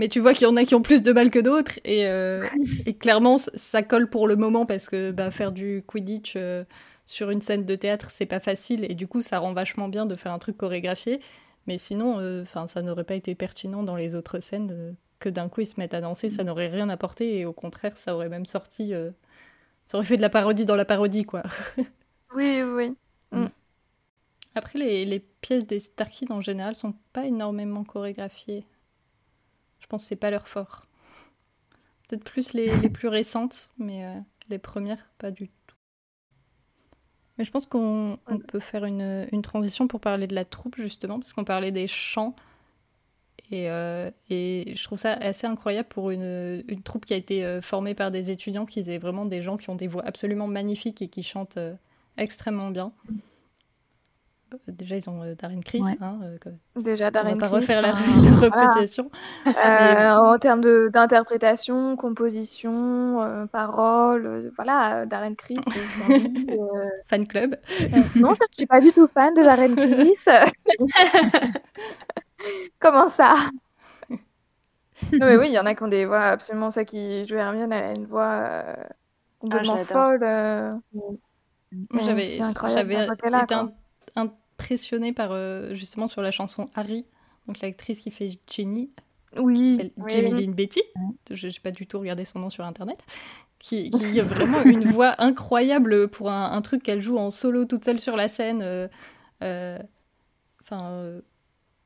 Mais tu vois qu'il y en a qui ont plus de mal que d'autres. Et, euh, et clairement, ça colle pour le moment parce que bah, faire du Quidditch euh, sur une scène de théâtre, c'est pas facile. Et du coup, ça rend vachement bien de faire un truc chorégraphié. Mais sinon, euh, ça n'aurait pas été pertinent dans les autres scènes euh, que d'un coup ils se mettent à danser. Ça n'aurait rien apporté. Et au contraire, ça aurait même sorti. euh, ça aurait fait de la parodie dans la parodie, quoi. Oui, oui. Après, les, pièces des Star Kids en général sont pas énormément chorégraphiées. Je pense que c'est pas leur fort. Peut-être plus les, plus récentes, mais euh, les premières, pas du tout. Mais je pense qu'on on peut faire une, transition pour parler de la troupe, justement, parce qu'on parlait des chants. Et, euh, je trouve ça assez incroyable pour une, troupe qui a été euh, formée par des étudiants, qui aient vraiment des gens qui ont des voix absolument magnifiques et qui chantent extrêmement bien. Déjà, ils ont Darren Criss. Ouais. Hein, Déjà, Darren On va pas refaire la, enfin, la voilà. Euh, en termes de- d'interprétation, composition, euh, paroles, euh, voilà, euh, Darren euh, euh, Fan club. non, je ne suis pas du tout fan de Darren Criss. Comment ça? Non, mais oui, il y en a qui ont des voix absolument ça qui joue Hermione, elle a une voix euh, complètement j'adore. folle. euh, mais J'avais été quoi. Im- impressionnée par euh, justement sur la chanson Harry, donc l'actrice qui fait Jenny, Oui, s'appelle Oui, Jamie. Lynn Betty. Je n'ai pas du tout regardé son nom sur internet. Qui, qui a vraiment une voix incroyable pour un, un truc qu'elle joue en solo toute seule sur la scène. euh, euh, Enfin,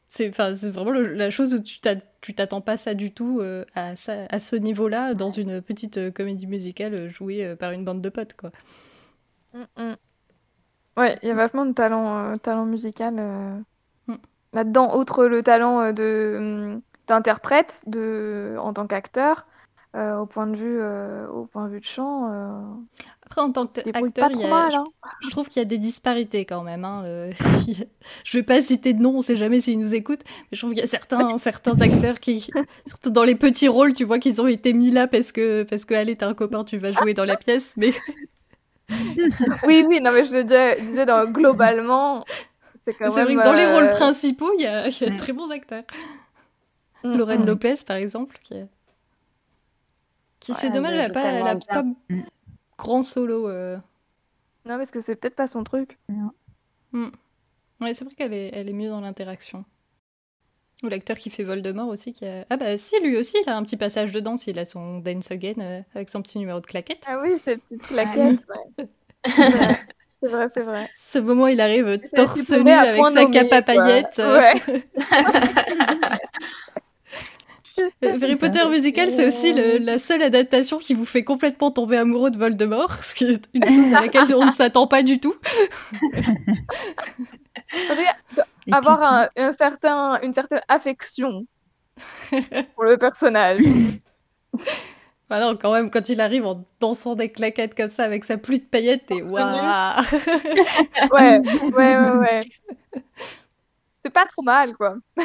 c'est vraiment le- la chose où tu t'attends pas ça du tout à, ça- à ce niveau-là dans une petite comédie musicale jouée par une bande de potes. Quoi. Mm, mm. Ouais, il y a vachement de talent, euh, talent musical euh, Mm. là-dedans, outre le talent euh, de hum, d'interprète de en tant qu'acteur, au point de vue au point de vue de chant, Après, en tant qu'acteur, pas il y trop a- mal, je hein. Je trouve qu'il y a des disparités quand même. Hein. je vais pas citer de nom, on sait jamais s'ils nous écoutent, mais je trouve qu'il y a certains, certains acteurs qui, surtout dans les petits rôles, tu vois qu'ils ont été mis là parce que, parce que allez, t'as un copain, tu vas jouer dans la pièce, mais Oui, oui, non mais je disais, disais dans, globalement, c'est quand c'est vrai même que dans les rôles euh, principaux, il y a, il y a de très bons acteurs. mm, Lorraine mm. Lopez, par exemple, qui, est- qui c'est dommage, elle elle a joue pas, elle a pas grand solo. euh. Non, parce que c'est peut-être pas son truc. Ouais, c'est vrai qu'elle est, elle est mieux dans l'interaction. Ou l'acteur qui fait Voldemort aussi, qui a... Ah bah si, lui aussi, il a un petit passage de danse, il a son Dance Again euh, avec son petit numéro de claquette. Ah oui, ces petites claquettes, ouais. C'est vrai, c'est vrai. Ce moment, il arrive torse nu avec sa cape à paillettes. Ouais. Harry Potter musical, c'est aussi le- la seule adaptation qui vous fait complètement tomber amoureux de Voldemort, ce qui est une chose à laquelle on ne s'attend pas du tout. Avoir puis- un, un certain, une certaine affection pour le personnage. Ah non, quand même, quand il arrive en dansant des claquettes comme ça avec sa pluie de paillettes, t'es waouh Ouais, ouais, ouais, ouais. C'est pas trop mal, quoi.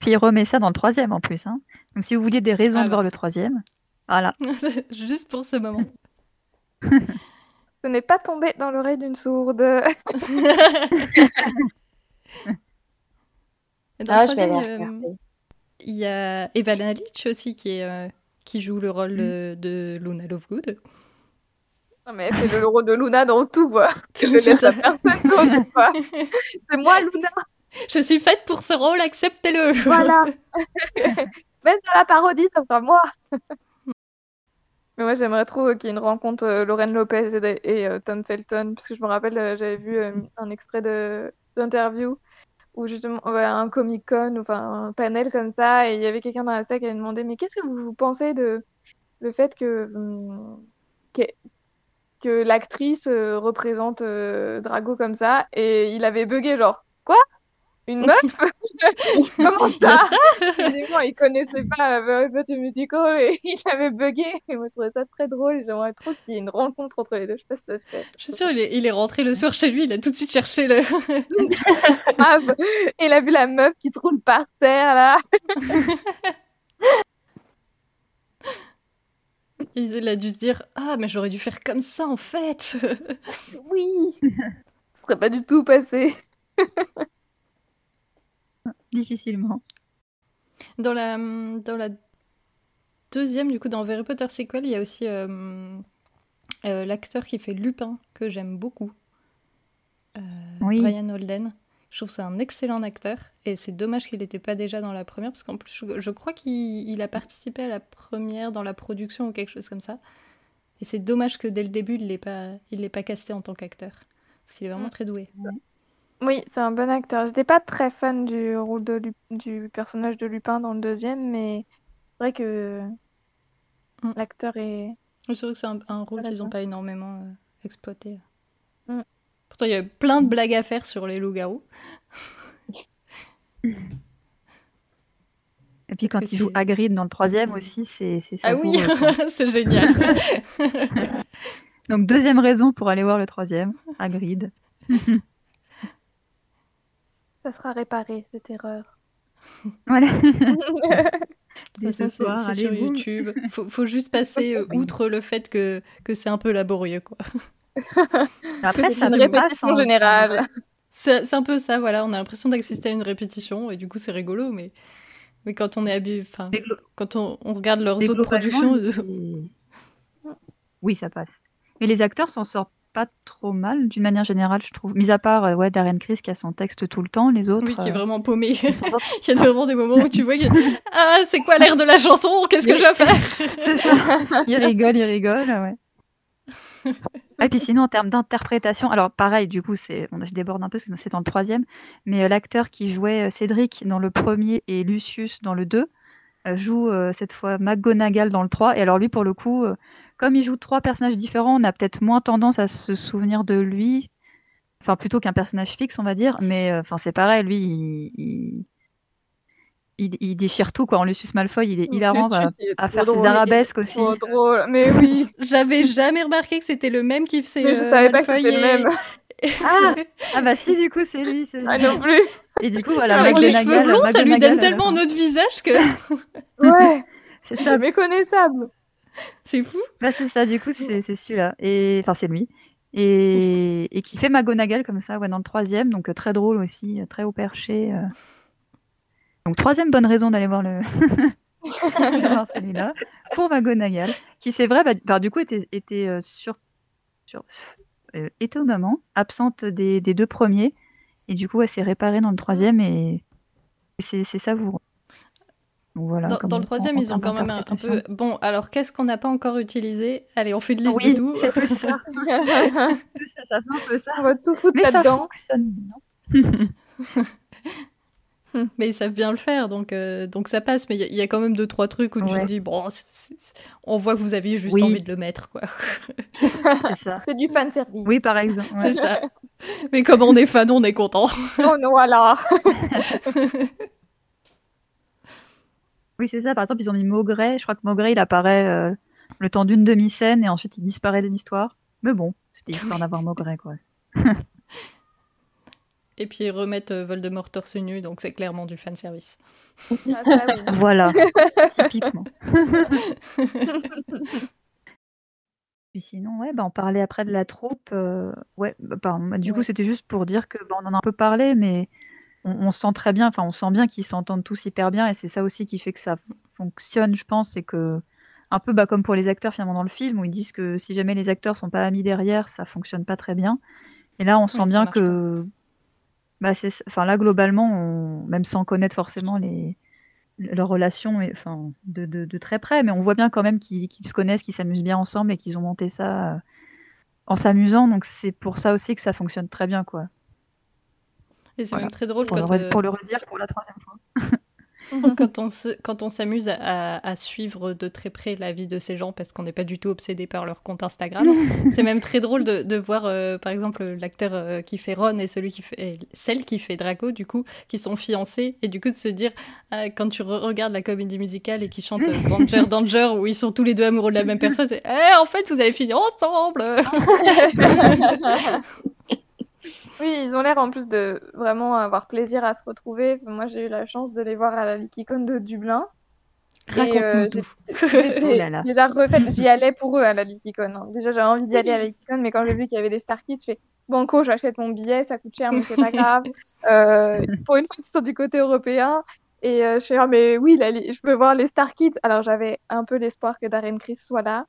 Puis il remet ça dans le troisième en plus. hein. Donc si vous vouliez des raisons Ah de bah. voir le troisième, voilà. Juste pour ce moment. Ce n'est pas tombé dans l'oreille d'une sourde. Dans Ah, le troisième, euh. Il y a Evan Litch aussi qui, est, euh, qui joue le rôle euh, de Luna Lovegood. Non, mais elle fait le rôle de Luna dans tout, quoi. Je laisse ça. personne d'autre, quoi. C'est moi, Luna. Je suis faite pour ce rôle, acceptez-le Voilà. Même dans la parodie, ça sera moi. Moi, j'aimerais trop qu'il y ait une rencontre euh, Lorraine Lopez et, euh, Tom Felton, parce que je me rappelle, euh, j'avais vu euh, un extrait d'interview où justement un Comic Con, enfin un panel comme ça, et il y avait quelqu'un dans la salle qui avait demandé, mais qu'est-ce que vous, pensez de le fait que hum, que, que l'actrice euh, représente euh, Drago comme ça, et il avait bugué genre quoi? Une meuf? Comment ça? Évidemment, il connaissait pas euh, Very Potter Musical et il avait bugué. Et moi, je trouvais ça très drôle. J'aimerais trop qu'il y ait une rencontre entre les deux. Je sais pas si ça se fait. Je suis sûre, il est, il est rentré le soir chez lui, il a tout de suite cherché le... grave. Et il a vu la meuf qui se roule par terre, là. Il a dû se dire « Ah, mais j'aurais dû faire comme ça, en fait Oui. Ce serait pas du tout passé. Difficilement. !» Dans la, dans la deuxième, du coup, dans Harry Potter Sequel, il y a aussi euh, euh, l'acteur qui fait Lupin, que j'aime beaucoup. Euh, Oui. Brian Holden. Je trouve que c'est un excellent acteur. Et c'est dommage qu'il n'était pas déjà dans la première, parce qu'en plus, je, je crois qu'il il a participé à la première dans la production ou quelque chose comme ça. Et c'est dommage que dès le début, il ne l'ait pas, il l'ait pas casté en tant qu'acteur. Parce qu'il est vraiment Mm. très doué. Oui, c'est un bon acteur. J'étais pas très fan du rôle de Lu- du personnage de Lupin dans le deuxième, mais c'est vrai que Mm. l'acteur est. C'est vrai que c'est un, un rôle qu'ils n'ont pas énormément euh, exploité. Mm. Pourtant, il y a plein de blagues à faire sur les loups-garous. Et puis quand il joue Hagrid dans le troisième aussi, c'est c'est Ah oui, savoureux, quoi. c'est génial. Donc deuxième raison pour aller voir le troisième, Hagrid. Ça sera réparé, cette erreur. Voilà. C'est sur boum. YouTube. Faut, faut juste passer euh, outre le fait que, que c'est un peu laborieux. quoi. Après, C'est une répétition hein. générale. C'est c'est un peu ça, voilà. On a l'impression d'assister à une répétition et du coup, c'est rigolo. Mais, mais quand on est habitué, enfin, quand on, on regarde leurs autres productions, euh, Oui, ça passe. Mais les acteurs s'en sortent pas trop mal d'une manière générale, je trouve. Mis à part euh, ouais, Darren Criss qui a son texte tout le temps, les autres. oui, qui est euh, vraiment paumé. Il y a vraiment des moments où tu vois, a- ah, c'est quoi l'air de la chanson? Qu'est-ce que je vais faire? C'est ça. Ils rigolent, ils rigolent, ouais. Et puis sinon, en termes d'interprétation, alors pareil, du coup, c'est, bon, je déborde un peu, parce que c'est dans le troisième, mais euh, l'acteur qui jouait Cédric dans le premier et Lucius dans le 2 euh, joue euh, cette fois McGonagall dans le 3. Et alors lui, pour le coup, comme il joue trois personnages différents, on a peut-être moins tendance à se souvenir de lui, enfin plutôt qu'un personnage fixe, on va dire. Mais euh, enfin, c'est pareil, lui, il, il, il- il déchire tout quoi. En Lucius Malfoy, il est hilarant à, est à faire ses drôle, arabesques il est aussi. trop drôle. Mais oui, J'avais jamais remarqué que c'était le même qui faisait. mais je euh, savais pas que c'était le et- même. Ah, ah bah si, du coup, c'est lui. c'est- Ah non plus. Et du coup, voilà, Avec les cheveux blonds, ça lui donne tellement fin. notre visage que Ouais, C'est c'est ça, méconnaissable. c'est fou. bah, c'est ça, du coup, c'est celui-là. Et enfin, c'est lui. Et, et qui fait McGonagall comme ça, ouais, dans le troisième, donc euh, très drôle aussi, euh, très haut perché. euh. Donc troisième bonne raison d'aller voir le celui-là pour McGonagall, qui c'est vrai, bah, du coup était, était sur, sur étonnamment absente des, des deux premiers, et du coup elle s'est réparée dans le troisième et, c'est c'est savoureux. Voilà, Dans, le troisième, ils ont quand même un, peu. Bon, alors qu'est-ce qu'on n'a pas encore utilisé? Allez, on fait une liste Oui, de tout. c'est plus ça. On ça, ça fait un peu ça. va tout foutre Mais ça là-dedans. fonctionne bien. Mais ils savent bien le faire, donc, euh, donc ça passe. Mais il y, a- il y a quand même deux, trois trucs où tu te dis, bon, on voit que vous aviez juste Oui. envie de le mettre, quoi. C'est ça. C'est du fan service. Oui, par exemple. ouais. C'est ça. Mais comme on est fan, on est content. Oh non, voilà. Oui, c'est ça. Par exemple, ils ont mis Maugret. Je crois que Maugret, il apparaît euh, le temps d'une demi-scène et ensuite il disparaît de l'histoire. Mais bon, c'était histoire d'avoir Maugret, quoi. Et puis ils remettent euh, Voldemort torse nu, donc c'est clairement du fan service. Ah, ça, oui. Voilà, typiquement. Puis sinon, ouais, bah, on parlait après de la troupe. euh, ouais, bah, bah, du coup, c'était juste pour dire que bah, on en a un peu parlé, mais on, on sent très bien, enfin, on sent bien qu'ils s'entendent tous hyper bien, et c'est ça aussi qui fait que ça fonctionne, je pense, c'est que un peu bah, comme pour les acteurs finalement dans le film, où ils disent que si jamais les acteurs sont pas amis derrière, ça fonctionne pas très bien. Et là, on sent bien que, bah, c'est, enfin là globalement, on- même sans connaître forcément les leur relation est, enfin, de, de, de très près, mais on voit bien quand même qu'ils qu'ils se connaissent, qu'ils s'amusent bien ensemble et qu'ils ont monté ça euh, en s'amusant. Donc c'est pour ça aussi que ça fonctionne très bien, quoi. Et c'est Voilà. même très drôle Pour, le, quand, re- euh, pour le redire pour la troisième fois. quand on se- quand on s'amuse à, à- à suivre de très près la vie de ces gens parce qu'on n'est pas du tout obsédé par leur compte Instagram. c'est même très drôle de, de voir, euh, par exemple, l'acteur euh, qui fait Ron et celui qui fait, et celle qui fait Draco, du coup, qui sont fiancés, et du coup de se dire, ah, quand tu re- regardes la comédie musicale et qu'ils chantent euh, Granger Danger, où ils sont tous les deux amoureux de la même personne, c'est, eh, en fait, vous allez finir ensemble. Oui, ils ont l'air en plus de vraiment avoir plaisir à se retrouver. Moi, j'ai eu la chance de les voir à la Wikicon de Dublin. Raconte-nous euh. J'étais Oh déjà refaite, j'y allais pour eux à la Wikicon. hein. Déjà, j'avais envie d'y aller à la Wikicon, mais quand j'ai vu qu'il y avait des Star Kids, je fais Banco, j'achète mon billet, ça coûte cher, mais c'est pas grave. Euh, pour une fois qu'ils sont du côté européen. Et euh, je fais, Ah, mais oui, je peux voir les Star Kids. Alors, j'avais un peu l'espoir que Darren Criss soit là.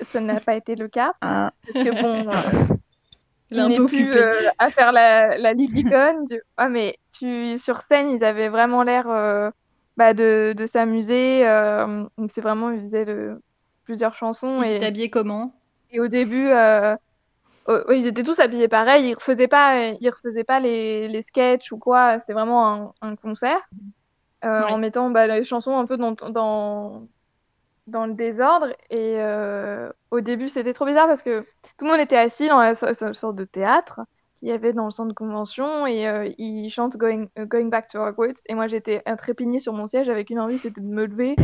Ça n'a pas été le cas. Ah, Parce que bon, Il n'est plus euh, à faire la, la Lilycon. Du... Ah, mais tu, sur scène, ils avaient vraiment l'air euh, bah, de, de s'amuser. euh, donc c'est vraiment, ils faisaient le- plusieurs chansons. Ils Et, habillés comment? Et au début, oh, oh, ils étaient tous habillés pareil. Ils refaisaient pas, ils refaisaient pas les, les sketchs ou quoi. C'était vraiment un, un concert. Ouais. En mettant bah, les chansons un peu dans, dans, dans le désordre. Et euh, au début, c'était trop bizarre parce que tout le monde était assis dans la so- so- sorte de théâtre qu'il y avait dans le centre de convention et euh, il chante going, euh, going Back to Hogwarts. Et moi, j'étais trépignée sur mon siège avec une envie, c'était de me lever.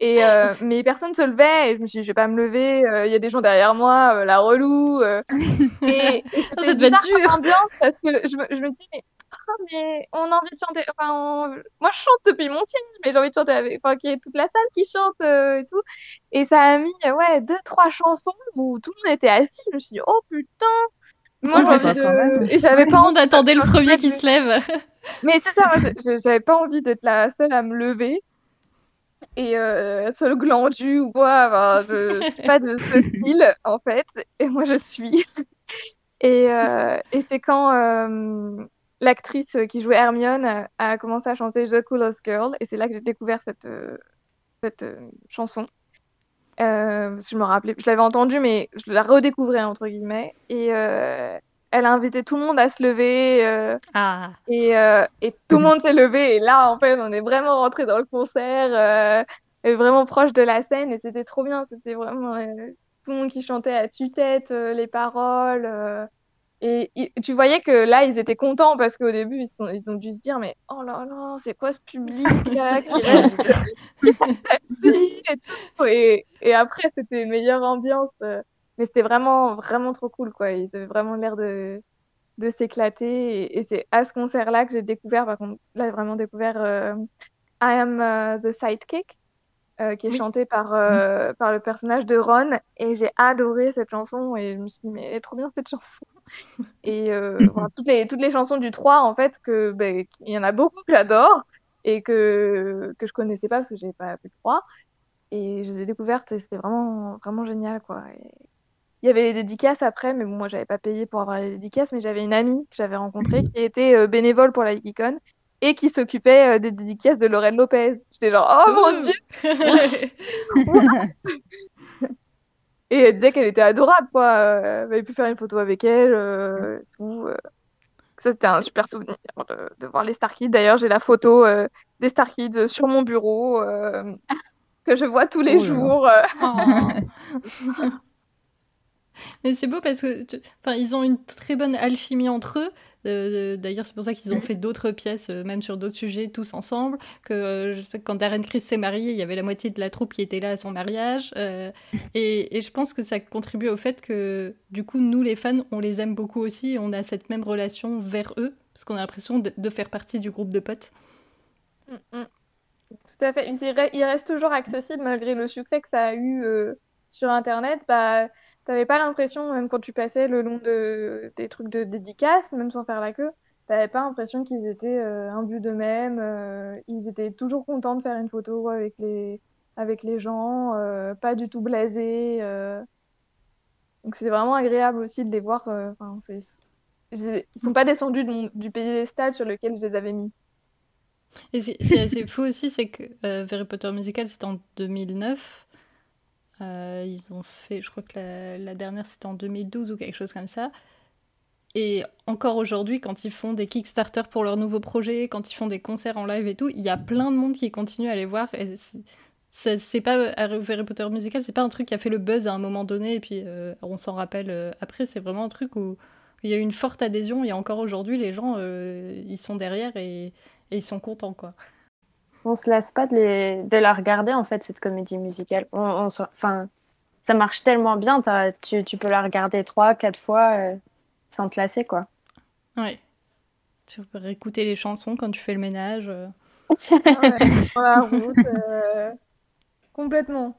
Et, euh, mais personne se levait et je me suis dit, je vais pas me lever, il y a des gens derrière moi, la relou. et, et ça devait être dur. ambiance parce que je me, je me dis, mais ah, mais on a envie de chanter. Enfin, moi, je chante depuis mon siège, mais j'ai envie de chanter avec. Enfin, qu'il y ait toute la salle qui chante et tout. Et ça a mis, ouais, deux, trois chansons où tout le monde était assis. Je me suis dit, oh putain, moi, j'ai envie de. Et j'avais pas. Tout le monde attendait le premier qui se lève. Mais c'est ça, j'avais pas envie d'être la seule à me lever. Et euh, seule glandue ou quoi. Enfin, je, suis pas de ce style, en fait. Et moi, je suis. Et, euh, et c'est quand euh, l'actrice qui jouait Hermione a commencé à chanter The Coolest Girl. Et c'est là que j'ai découvert cette, euh, cette euh, chanson. Euh, je me rappelais, je l'avais entendue, mais je la redécouvrais entre guillemets. Et euh, elle a invité tout le monde à se lever. Euh, ah. et, et, tout le monde s'est levé. Et là, en fait, on est vraiment rentré dans le concert, et vraiment proche de la scène. Et c'était trop bien. C'était vraiment tout le monde qui chantait à tue-tête les paroles. Et, tu voyais que là, ils étaient contents parce qu'au début, ils, sont, ils, ont dû se dire Mais oh là là, c'est quoi ce qui reste, qui et, tout. et, et après, c'était une meilleure ambiance. Euh, mais c'était vraiment, vraiment trop cool, quoi. Ils avaient vraiment l'air de, de s'éclater. Et, c'est à ce concert-là que j'ai découvert, par contre, là, vraiment découvert euh, I Am uh, the Sidekick. Euh, qui est oui. chantée par, euh, par le personnage de Ron. Et j'ai adoré cette chanson et je me suis dit, mais elle est trop bien cette chanson. Et euh, toutes, les, toutes les chansons du 3, en fait, que ben, il y en a beaucoup que j'adore et que, que je connaissais pas parce que j'avais pas vu le 3. Et je les ai découvertes et c'était vraiment, vraiment génial, quoi. Et... Il y avait des dédicaces après, mais bon, moi, j'avais pas payé pour avoir les dédicaces, mais j'avais une amie que j'avais rencontrée qui était euh, bénévole pour la Geekon et qui s'occupait euh, des dédicaces de Lorraine Lopez. J'étais genre, oh mon dieu! et elle disait qu'elle était adorable, quoi. Euh, elle avait pu faire une photo avec elle, euh, tout. Euh. Ça, c'était un super souvenir de, de voir les Star Kids. D'ailleurs, j'ai la photo euh, des Star Kids sur mon bureau, euh, que je vois tous les oh jours. Oh. Mais c'est beau parce que, tu... enfin, ils ont une très bonne alchimie entre eux. Euh, D'ailleurs, c'est pour ça qu'ils ont fait d'autres pièces, euh, même sur d'autres sujets, tous ensemble. Que euh, quand Darren Criss s'est marié, il y avait la moitié de la troupe qui était là à son mariage. Euh, et, je pense que ça contribue au fait que, du coup, nous, les fans, on les aime beaucoup aussi. Et on a cette même relation vers eux, parce qu'on a l'impression de, faire partie du groupe de potes. Mm -hmm. Tout à fait. Il reste toujours accessible malgré le succès que ça a eu euh, sur Internet. Bah, T'avais pas l'impression, même quand tu passais le long de, des trucs de dédicaces, même sans faire la queue, t'avais pas l'impression qu'ils étaient euh, imbus d'eux-mêmes. Euh, ils étaient toujours contents de faire une photo avec les, avec les gens, euh, pas du tout blasés. euh. Donc c'est vraiment agréable aussi de les voir. 'fin, c'est- ils sont pas descendus du, du piédestal sur lequel je les avais mis. Et c'est assez fou aussi, c'est que Harry Potter Musical, c'était en 2009. Euh, ils ont fait, je crois que la, dernière c'était en 2012 ou quelque chose comme ça. Et encore aujourd'hui, quand ils font des Kickstarter pour leurs nouveaux projets, quand ils font des concerts en live et tout, il y a plein de monde qui continue à les voir. Et c'est pas Harry Potter musical, c'est pas un truc qui a fait le buzz à un moment donné et puis euh, on s'en rappelle euh, après. C'est vraiment un truc où il y a eu une forte adhésion et encore aujourd'hui, les gens ils sont derrière et, et, ils sont contents quoi on se lasse pas de, les, de, la regarder en fait cette comédie musicale. On, on, enfin, ça marche tellement bien, tu, tu, peux la regarder trois, quatre fois euh, sans te lasser quoi. Ouais. Tu peux réécouter les chansons quand tu fais le ménage. Euh... ouais, sur la route, euh, complètement.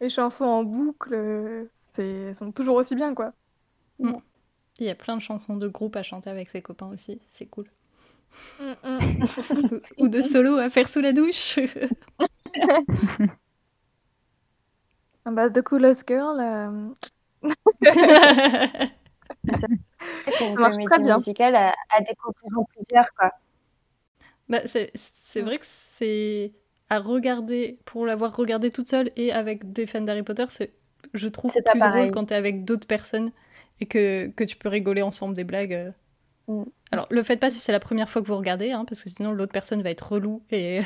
Les chansons en boucle, elles sont toujours aussi bien quoi. Mm. Il y a plein de chansons de groupe à chanter avec ses copains aussi, c'est cool. Ou de solo à faire sous la douche. bah, The Coolest Girl. Euh... c'est une comédie musicale à, à, découvrir en plusieurs, quoi. Bah, c'est vrai que c'est à regarder, pour l'avoir regardé toute seule et avec des fans d'Harry Potter, c'est je trouve plus drôle pareil. quand t'es avec d'autres personnes et que, que tu peux rigoler ensemble des blagues. Mm. Alors, le faites pas si c'est la première fois que vous regardez, hein, parce que sinon l'autre personne va être relou. Et...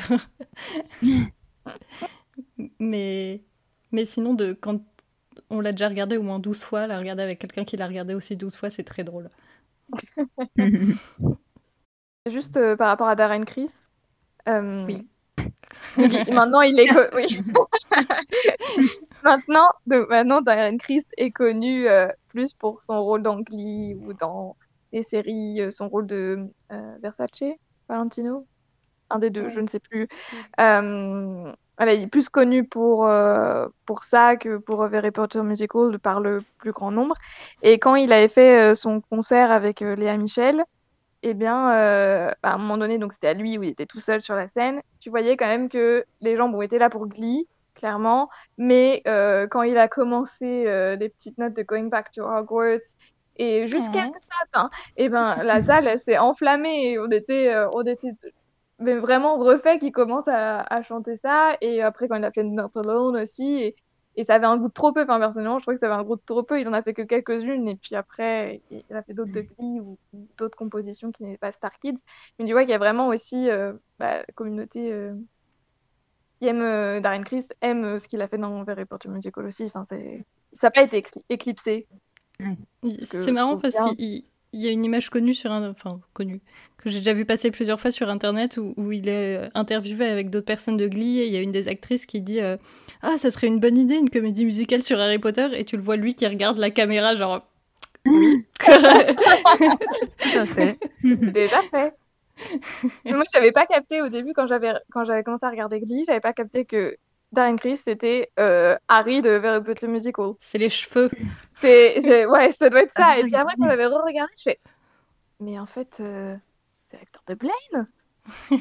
mais... mais sinon, de, quand on l'a déjà regardé au moins 12 fois, la regarder avec quelqu'un qui l'a regardé aussi 12 fois, c'est très drôle. Juste euh, par rapport à Darren Chris. euh, Oui. il- maintenant, il est oui. maintenant, donc, maintenant, Darren Chris est connu euh, plus pour son rôle dans Glee ou dans les séries, euh, son rôle de euh, Versace, Valentino, un des deux, Ouais. je ne sais plus. Euh, voilà, il est plus connu pour, euh, pour ça que pour euh, Harry Potter Musical par le plus grand nombre. Et quand il avait fait euh, son concert avec euh, Léa Michel, eh bien, euh, à un moment donné, donc c'était à lui où il était tout seul sur la scène, tu voyais quand même que les gens bon, étaient là pour Glee, clairement, mais euh, quand il a commencé euh, des petites notes de Going Back to Hogwarts et Ouais. quelques notes, hein, eh ben, la salle s'est enflammée et on était, euh, on était mais vraiment refait qu'il commence à, à chanter ça. Et après, quand il a fait Not Alone aussi, et, et ça avait un goût de trop peu. Enfin, personnellement, je trouvais que ça avait un goût de trop peu. Il en a fait que quelques-unes, et puis après, il a fait d'autres de Glee ou d'autres compositions qui n'étaient pas Star Kids. Mais tu vois qu'il y a vraiment aussi euh, bah, la communauté euh, qui aime euh, Darren Criss, aime euh, ce qu'il a fait dans Harry Potter Musical aussi. Enfin. Ça n'a pas été éclipsé. C'est marrant parce bien. qu'il il- il y a une image connue sur un, enfin connue, que j'ai déjà vu passer plusieurs fois sur internet où, où il est interviewé avec d'autres personnes de Glee et il y a une des actrices qui dit euh, ah ça serait une bonne idée une comédie musicale sur Harry Potter et tu le vois lui qui regarde la caméra genre oui fait. Déjà fait. Moi, je n'avais pas capté au début quand j'avais quand j'avais commencé à regarder Glee, j'avais pas capté que Darren Criss c'était euh, Harry de Very Potter Musical. c'est les cheveux C'est ouais, ça doit être ça. Ah, Et puis après quand j'avais re-regardé, je fais mais en fait euh, c'est l'acteur de Blaine.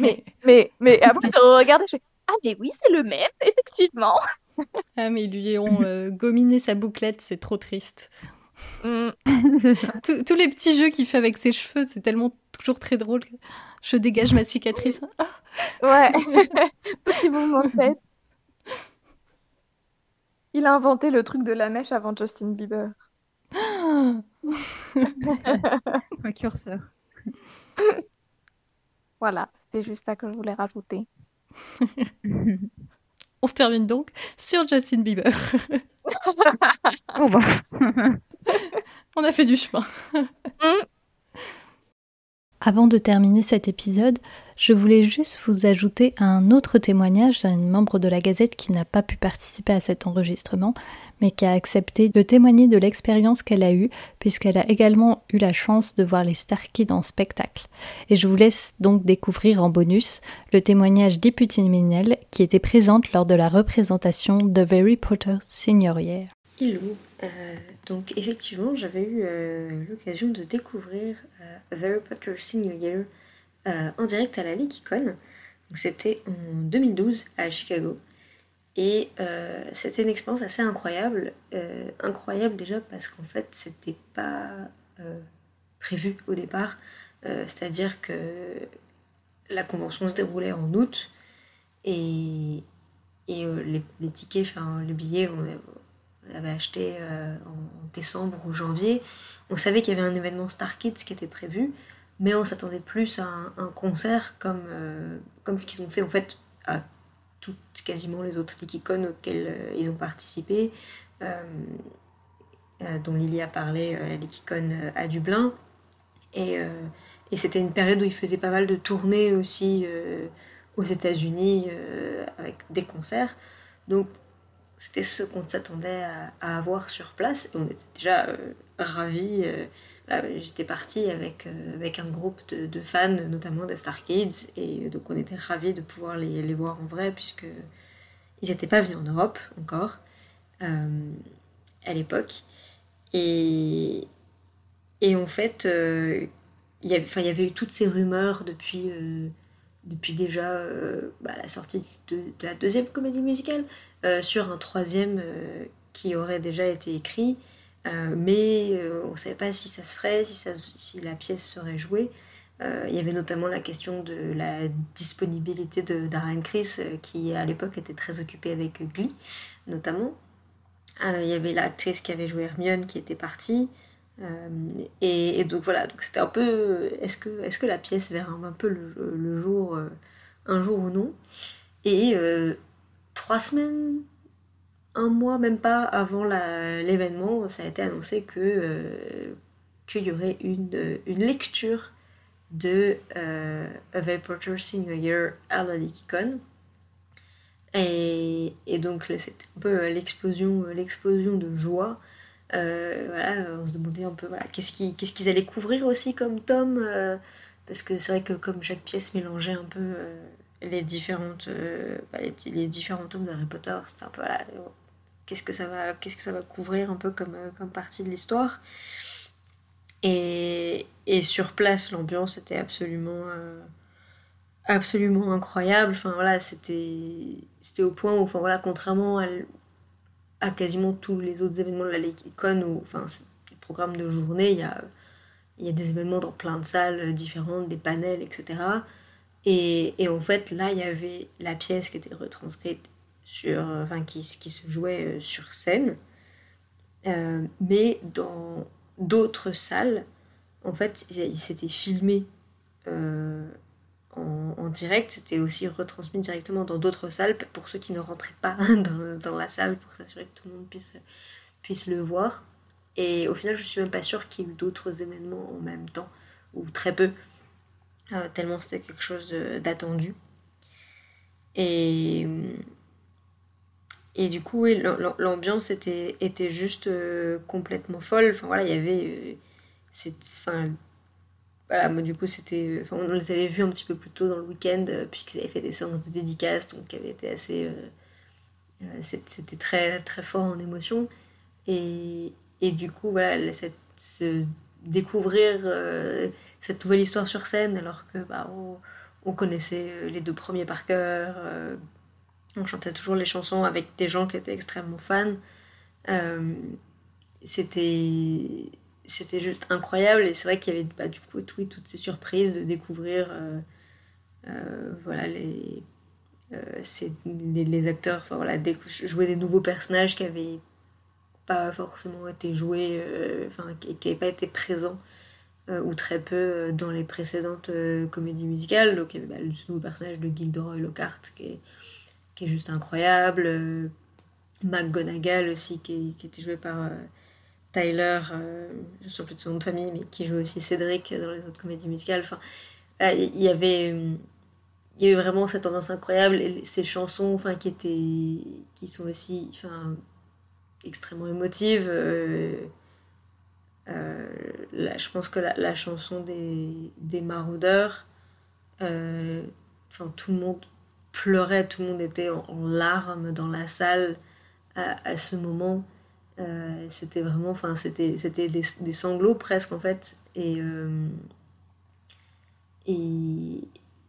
Mais mais mais après j'ai re-regardé, je fais ah mais oui, c'est le même effectivement. ah mais ils lui ont euh, gominé sa bouclette c'est trop triste ça. Tous- tous les petits jeux qu'il fait avec ses cheveux c'est tellement toujours très drôle je dégage ma cicatrice Ah, Ouais. Petit mouvement de tête. Il a inventé le truc de la mèche avant Justin Bieber. Un curseur. Voilà, c'était juste ça que je voulais rajouter. on termine donc sur Justin Bieber Oh bah. On a fait du chemin. Avant de terminer cet épisode, je voulais juste vous ajouter un autre témoignage d'une membre de la Gazette qui n'a pas pu participer à cet enregistrement, mais qui a accepté de témoigner de l'expérience qu'elle a eue, puisqu'elle a également eu la chance de voir les Star Kids en spectacle. Et je vous laisse donc découvrir en bonus le témoignage d'Iputine Minel, qui était présente lors de la représentation de Harry Potter Senior. Hello. Euh, donc effectivement, j'avais eu euh, l'occasion de découvrir euh, Harry Potter Senior Year en direct à la Leakicon. Donc c'était en 2012 à Chicago. Et c'était une expérience assez incroyable. Incroyable déjà parce qu'en fait, c'était pas prévu au départ. C'est-à-dire que la convention se déroulait en août et, les, tickets, enfin les billets, avait acheté euh, en décembre ou janvier. On savait qu'il y avait un événement Star Kids qui était prévu, mais on s'attendait plus à un, concert comme, euh, comme ce qu'ils ont fait en fait à toutes quasiment les autres Likicon auxquels euh, ils ont participé, dont Lily a parlé, la Likicon à Dublin. Et, c'était une période où ils faisaient pas mal de tournées aussi aux États-Unis avec des concerts. Donc c'était ce qu'on s'attendait à, avoir sur place on était déjà euh, ravis. euh, J'étais partie avec, euh, avec un groupe de, fans, notamment des Star Kids, et donc on était ravis de pouvoir les, les voir en vrai puisque ils n'étaient pas venus en Europe encore à l'époque. Et, et en fait, il y avait, eu toutes ces rumeurs depuis, depuis déjà bah, la sortie de, la deuxième comédie musicale sur un troisième euh, qui aurait déjà été écrit, euh, mais euh, on ne savait pas si ça se ferait, si, la pièce serait jouée. Euh, il y avait notamment la question de la disponibilité de Darren euh, qui à l'époque était très occupé avec Glee, notamment. Euh, il y avait l'actrice qui avait joué Hermione qui était partie. Euh, et, donc voilà, donc c'était un peu. Est-ce que, est que la pièce verra un peu le, jour, euh, un jour ou non? Et euh, trois semaines, un mois, même pas avant l'événement, ça a été annoncé que euh, qu'il y aurait une, une lecture de euh, A Very Potter Senior Year à la Leakicon. Et, et, donc c'était un peu euh, l'explosion, euh, l'explosion de joie. voilà, on se demandait un peu voilà, qu'est-ce qu'ils allaient couvrir aussi comme tome. parce que c'est vrai que comme chaque pièce mélangeait un peu les, différentes, bah, les, différents tomes d'Harry Potter, c'était un peu voilà, qu'est-ce que ça va, qu'est-ce que ça va couvrir un peu comme, comme partie de l'histoire. Et, sur place, l'ambiance était absolument, euh, absolument incroyable. Enfin c'était, au point où, contrairement à, quasiment tous les autres événements de la Icon, où, enfin, les programmes de journée, il y a, il y a des événements dans plein de salles différentes, des panels, etc. Et, en fait, là, il y avait la pièce qui était retranscrite sur, enfin, qui, se jouait euh, sur scène, euh, mais dans d'autres salles, en fait, il s'était filmé euh, en, direct, c'était aussi retransmis directement dans d'autres salles pour ceux qui ne rentraient pas dans, la salle pour s'assurer que tout le monde puisse, puisse le voir. Et au final, je suis même pas sûre qu'il y ait eu d'autres événements en même temps, ou très peu, euh, tellement c'était quelque chose d'attendu. Et, et du coup, l'ambiance était, était juste euh, complètement folle. Enfin voilà, il y avait. Euh, enfin, voilà, moi du coup, c'était. Enfin, on les avait vus un petit peu plus tôt dans le week-end, euh, puisqu'ils avaient fait des séances de dédicaces, donc qui été assez. c'était très, très fort en émotion. Et, et du coup, voilà, cette, se découvrir cette nouvelle histoire sur scène, alors que bah, on, on connaissait les deux premiers par cœur on chantait toujours les chansons avec des gens qui étaient extrêmement fans. Euh, c'était c'était juste incroyable et c'est vrai qu'il y avait bah, du coup tout, toutes ces surprises de découvrir euh, euh, voilà les, les, acteurs enfin voilà jouer des nouveaux personnages qui avaient pas forcément été joués enfin qui n'avaient pas été présents ou très peu dans les précédentes comédies musicales donc il y avait bah, le nouveau personnage de Gilderoy Lockhart qui est qui est juste incroyable. Euh, McGonagall aussi, qui, était joué par euh, Tyler, euh, je ne sais plus de son nom de famille, mais qui joue aussi Cédric dans les autres comédies musicales. Enfin, il y avait il y avait vraiment cette ambiance incroyable et ces chansons enfin qui étaient qui sont aussi enfin extrêmement émotives je pense que la, chanson des, des maraudeurs enfin tout le monde pleurait, tout le monde était en, larmes dans la salle à, ce moment. Euh, c'était vraiment, enfin, c'était, c'était des, sanglots presque en fait. Et, euh, et,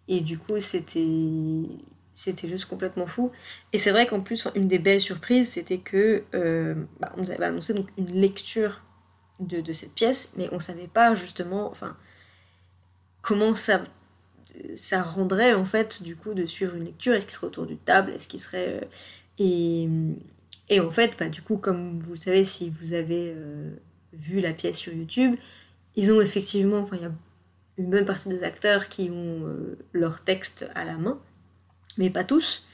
et, du coup, c'était, c'était juste complètement fou. Et c'est vrai qu'en plus, une des belles surprises, c'était que euh, bah, on nous avait annoncé donc une lecture de, de, cette pièce, mais on savait pas justement, enfin, comment ça ça rendrait en fait du coup de suivre une lecture Est-ce qu'il serait autour du table? Est-ce qu'il serait. Euh, et, et, en fait, bah, du coup, comme vous le savez, si vous avez euh, vu la pièce sur YouTube, ils ont effectivement. Enfin, il y a une bonne partie des acteurs qui ont leur texte à la main, mais pas tous.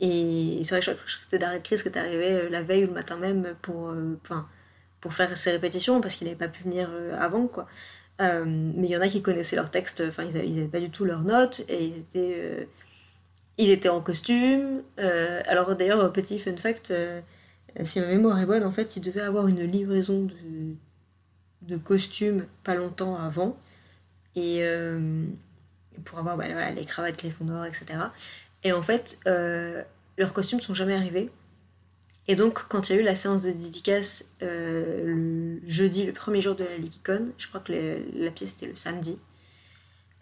et c'est vrai que c'était Darren Chris qui est arrivé la veille ou le matin même pour, enfin, pour faire ses répétitions parce qu'il n'avait pas pu venir avant, quoi. Euh, mais il y en a qui connaissaient leur texte, enfin ils n'avaient pas du tout leurs notes et ils étaient, euh, ils étaient en costume. Euh, alors d'ailleurs, petit fun fact, si ma mémoire est bonne, en fait ils devaient avoir une livraison de, de costumes pas longtemps avant et pour avoir bah, les cravates Gryffondor, etc. Et en fait, leurs costumes sont jamais arrivés. Et donc, quand il y a eu la séance de dédicace euh, le jeudi, le premier jour de la Likicon, je crois que la pièce était le samedi,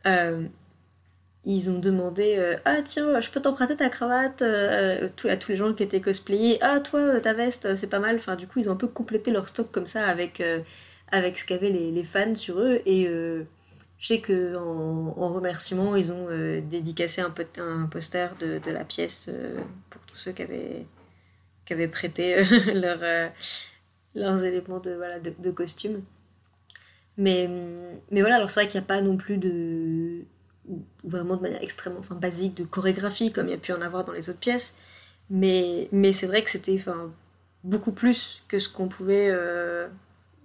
euh, ils ont demandé euh, Ah, tiens, je peux t'emprunter ta cravate à tous les gens qui étaient cosplayés. Ah, toi, ta veste, c'est pas mal. Enfin, du coup, ils ont un peu complété leur stock comme ça avec, avec ce qu'avaient les, les, fans sur eux. Et je sais qu'en en, remerciement, ils ont dédicacé un, poster de, la pièce pour tous ceux qui avaient prêté euh, leur, euh, leurs éléments de, voilà, costume. Mais, voilà, alors c'est vrai qu'il n'y a pas non plus de. vraiment de manière extrêmement enfin, basique de chorégraphie comme il y a pu en avoir dans les autres pièces. Mais, c'est vrai que c'était beaucoup plus que ce qu'on pouvait. Euh,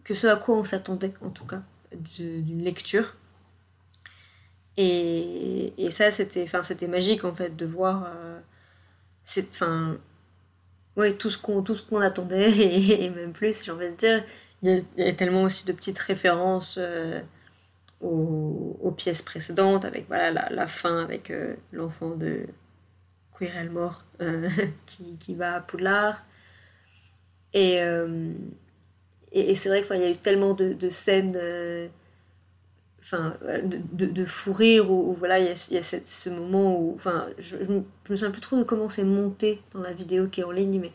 que ce à quoi on s'attendait en tout cas d'une lecture. Et, ça, c'était, enfin, c'était magique en fait de voir, euh, enfin, ouais, tout ce qu'on, tout ce qu'on attendait et, même plus, j'ai envie de dire. Il y, a, tellement aussi de petites références euh, aux, pièces précédentes, avec voilà la, fin avec euh, l'enfant de Quirrell mort qui, qui, va à Poudlard. Et, et, c'est vrai qu'il y a eu tellement de scènes enfin, de, fou rire, où, voilà, il y a, ce moment où, enfin, je, je, me souviens plus trop de comment c'est monté dans la vidéo qui est en ligne, mais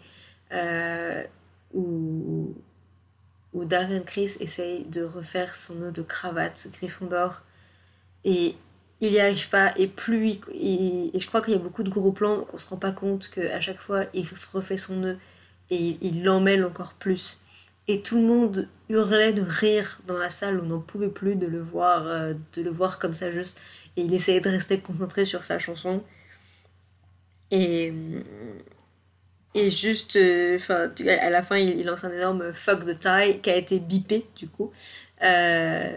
euh, où, où Darren Chris essaye de refaire son nœud de cravate Gryffondor, et il n'y arrive pas, et plus et je crois qu'il y a beaucoup de gros plans, donc on se rend pas compte qu'à chaque fois, il refait son nœud, et il l'emmêle encore plus et tout le monde hurlait de rire dans la salle, on n'en pouvait plus de le voir, euh, de le voir comme ça juste, et il essayait de rester concentré sur sa chanson. Et, et juste, euh, enfin, à la fin, il, lance un énorme fuck the tie qui a été bipé du coup euh,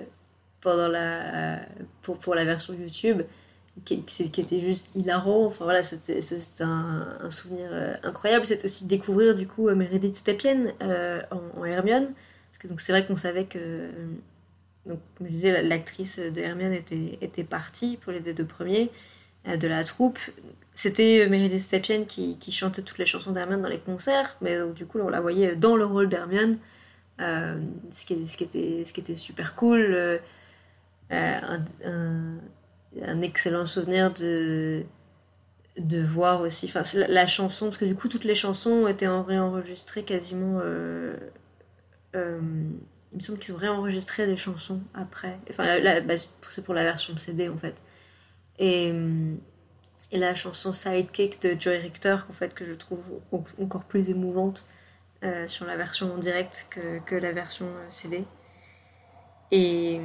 pendant la pour, pour la version YouTube qui, était juste hilarant. Enfin voilà, c'était un, souvenir euh, incroyable. C'est aussi découvrir du coup Meredith Stepien euh, en, Hermione. Donc c'est vrai qu'on savait que, donc, comme je disais, l'actrice de Hermione était, était partie pour les deux premiers euh, de la troupe. C'était Meredith Stepien qui, chantait toutes les chansons d'Hermione dans les concerts, mais du coup on la voyait dans le rôle d'Hermione. ce, qui, était, ce qui était super cool. Excellent souvenir de, de voir aussi enfin, la, la, chanson, parce que du coup, toutes les chansons ont été réenregistrées quasiment. Euh, euh, il me semble qu'ils ont réenregistré des chansons après. Enfin, bah, c'est pour la version CD en fait. Et, et la chanson Sidekick de Joey Richter, en fait, que je trouve encore plus émouvante euh, sur la version en direct que, que la version CD. Et,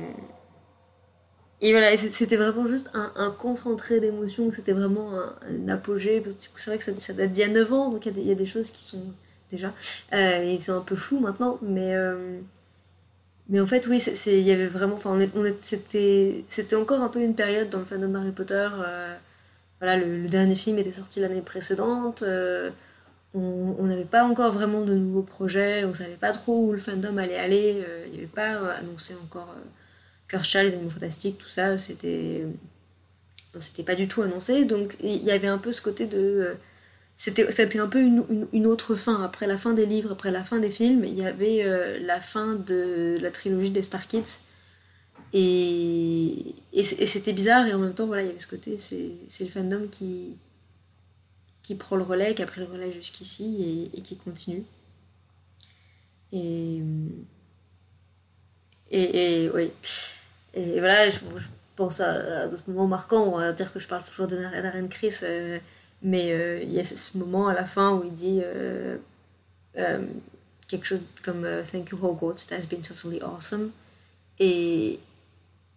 et voilà, c'était vraiment juste un, concentré d'émotions, c'était vraiment un, apogée. C'est vrai que ça, date d'il y a 9 ans, donc il y, a des choses qui sont déjà. Euh, ils sont un peu flous maintenant, mais. Euh, mais en fait, oui, il y avait vraiment. Enfin, c'était encore un peu une période dans le fandom Harry Potter. Euh, voilà, le, dernier film était sorti l'année précédente. Euh, on n'avait pas encore vraiment de nouveaux projets. On savait pas trop où le fandom allait aller. Il n'y avait pas annoncé encore Les animaux fantastiques, tout ça, c'était c'était pas du tout annoncé. Donc il y avait un peu ce côté de. Euh, c'était, un peu une, autre fin. Après la fin des livres, après la fin des films, il y avait euh, la fin de la trilogie des Star Kids. Et, et, c'était bizarre, et en même temps, voilà, il y avait ce côté, c'est, c'est le fandom qui, qui prend le relais, qui a pris le relais jusqu'ici et, qui continue. Et, et oui. Et voilà, je, pense à, d'autres moments marquants. On va dire que je parle toujours de Darren Chris, euh, mais euh, il y a ce moment à la fin où il dit euh, quelque chose comme Thank you Hogwarts, that's been totally awesome. Et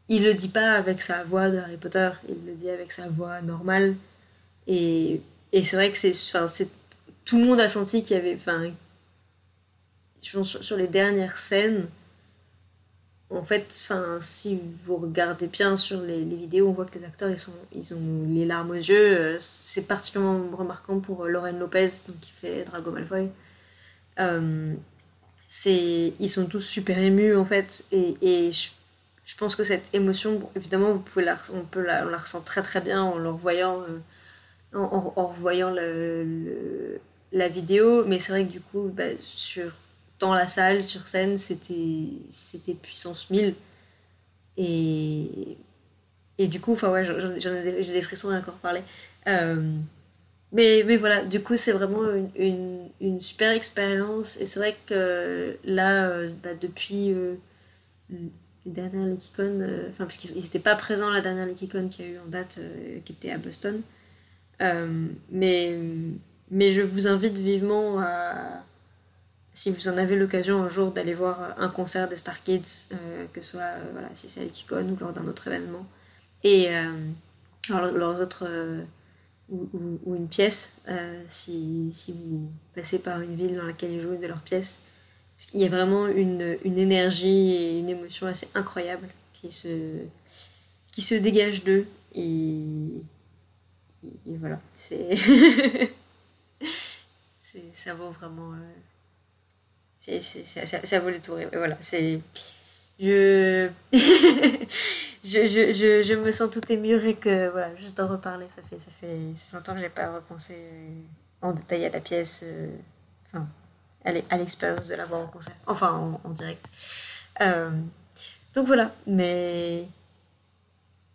il le dit pas avec sa voix de Harry Potter, il le dit avec sa voix normale. Et, et c'est vrai que c'est, c'est tout le monde a senti qu'il y avait, enfin, sur, sur les dernières scènes, en fait, enfin, si vous regardez bien sur les, vidéos, on voit que les acteurs ils, sont, ils ont les larmes aux yeux. Euh, c'est particulièrement remarquant pour euh, Lauren Lopez, donc, qui fait Drago Malfoy. Euh, c'est, ils sont tous super émus en fait, et, et je, je, pense que cette émotion, évidemment, vous pouvez la, on peut la, on la ressent très très bien en en, en, revoyant la vidéo, mais c'est vrai que du coup, bah, sur dans la salle, sur scène, c'était, puissance 1000. Et, et du coup, enfin ouais, j'ai des frissons à encore parler. Euh, mais, mais voilà, du coup, c'est vraiment une, une, super expérience. Et c'est vrai que là, euh, bah, depuis euh, les dernières Lekicon, enfin, parce qu'ils n'étaient pas présents la dernière Lekicon qu'il y a eu en date, qui était à Boston. mais, mais je vous invite vivement à si vous en avez l'occasion un jour d'aller voir un concert des Star Kids, euh, que ce soit euh, voilà, si c'est à l'Ekikon ou lors d'un autre événement, et euh, leurs autres ou, ou, une pièce, si, si, vous passez par une ville dans laquelle ils jouent de leur pièce, Il y a vraiment une, une énergie et une émotion assez incroyable qui se, qui se dégage d'eux. Et, et, voilà, c'est. ça vaut vraiment. Euh, c'est, ça, ça, vaut les tours. Et voilà, c'est. Je... je, je, je, je, me sens tout émue et que voilà, juste d'en reparler, ça fait, ça fait, ça longtemps que j'ai pas repensé en détail à la pièce, euh, enfin, à l'expérience de la voir en concert, enfin en, direct. Euh, donc voilà, mais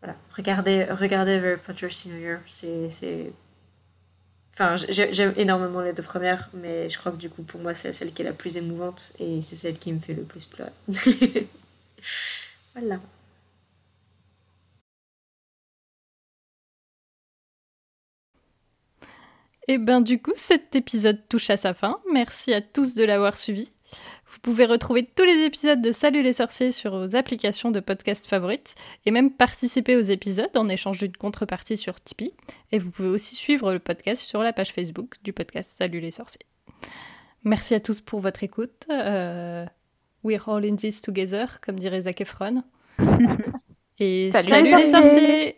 voilà, regardez, regardez Harry Potter Senior c'est. Enfin, j'aime énormément les deux premières, mais je crois que du coup, pour moi, c'est celle qui est la plus émouvante et c'est celle qui me fait le plus pleurer. voilà. Et ben du coup, cet épisode touche à sa fin. Merci à tous de l'avoir suivi. Vous pouvez retrouver tous les épisodes de Salut les sorciers sur vos applications de podcast favorites et même participer aux épisodes en échange d'une contrepartie sur Tipeee. Et vous pouvez aussi suivre le podcast sur la page Facebook du podcast Salut les sorciers. Merci à tous pour votre écoute. Euh, we're all in this together, comme dirait Zac Efron. et salut les sorciers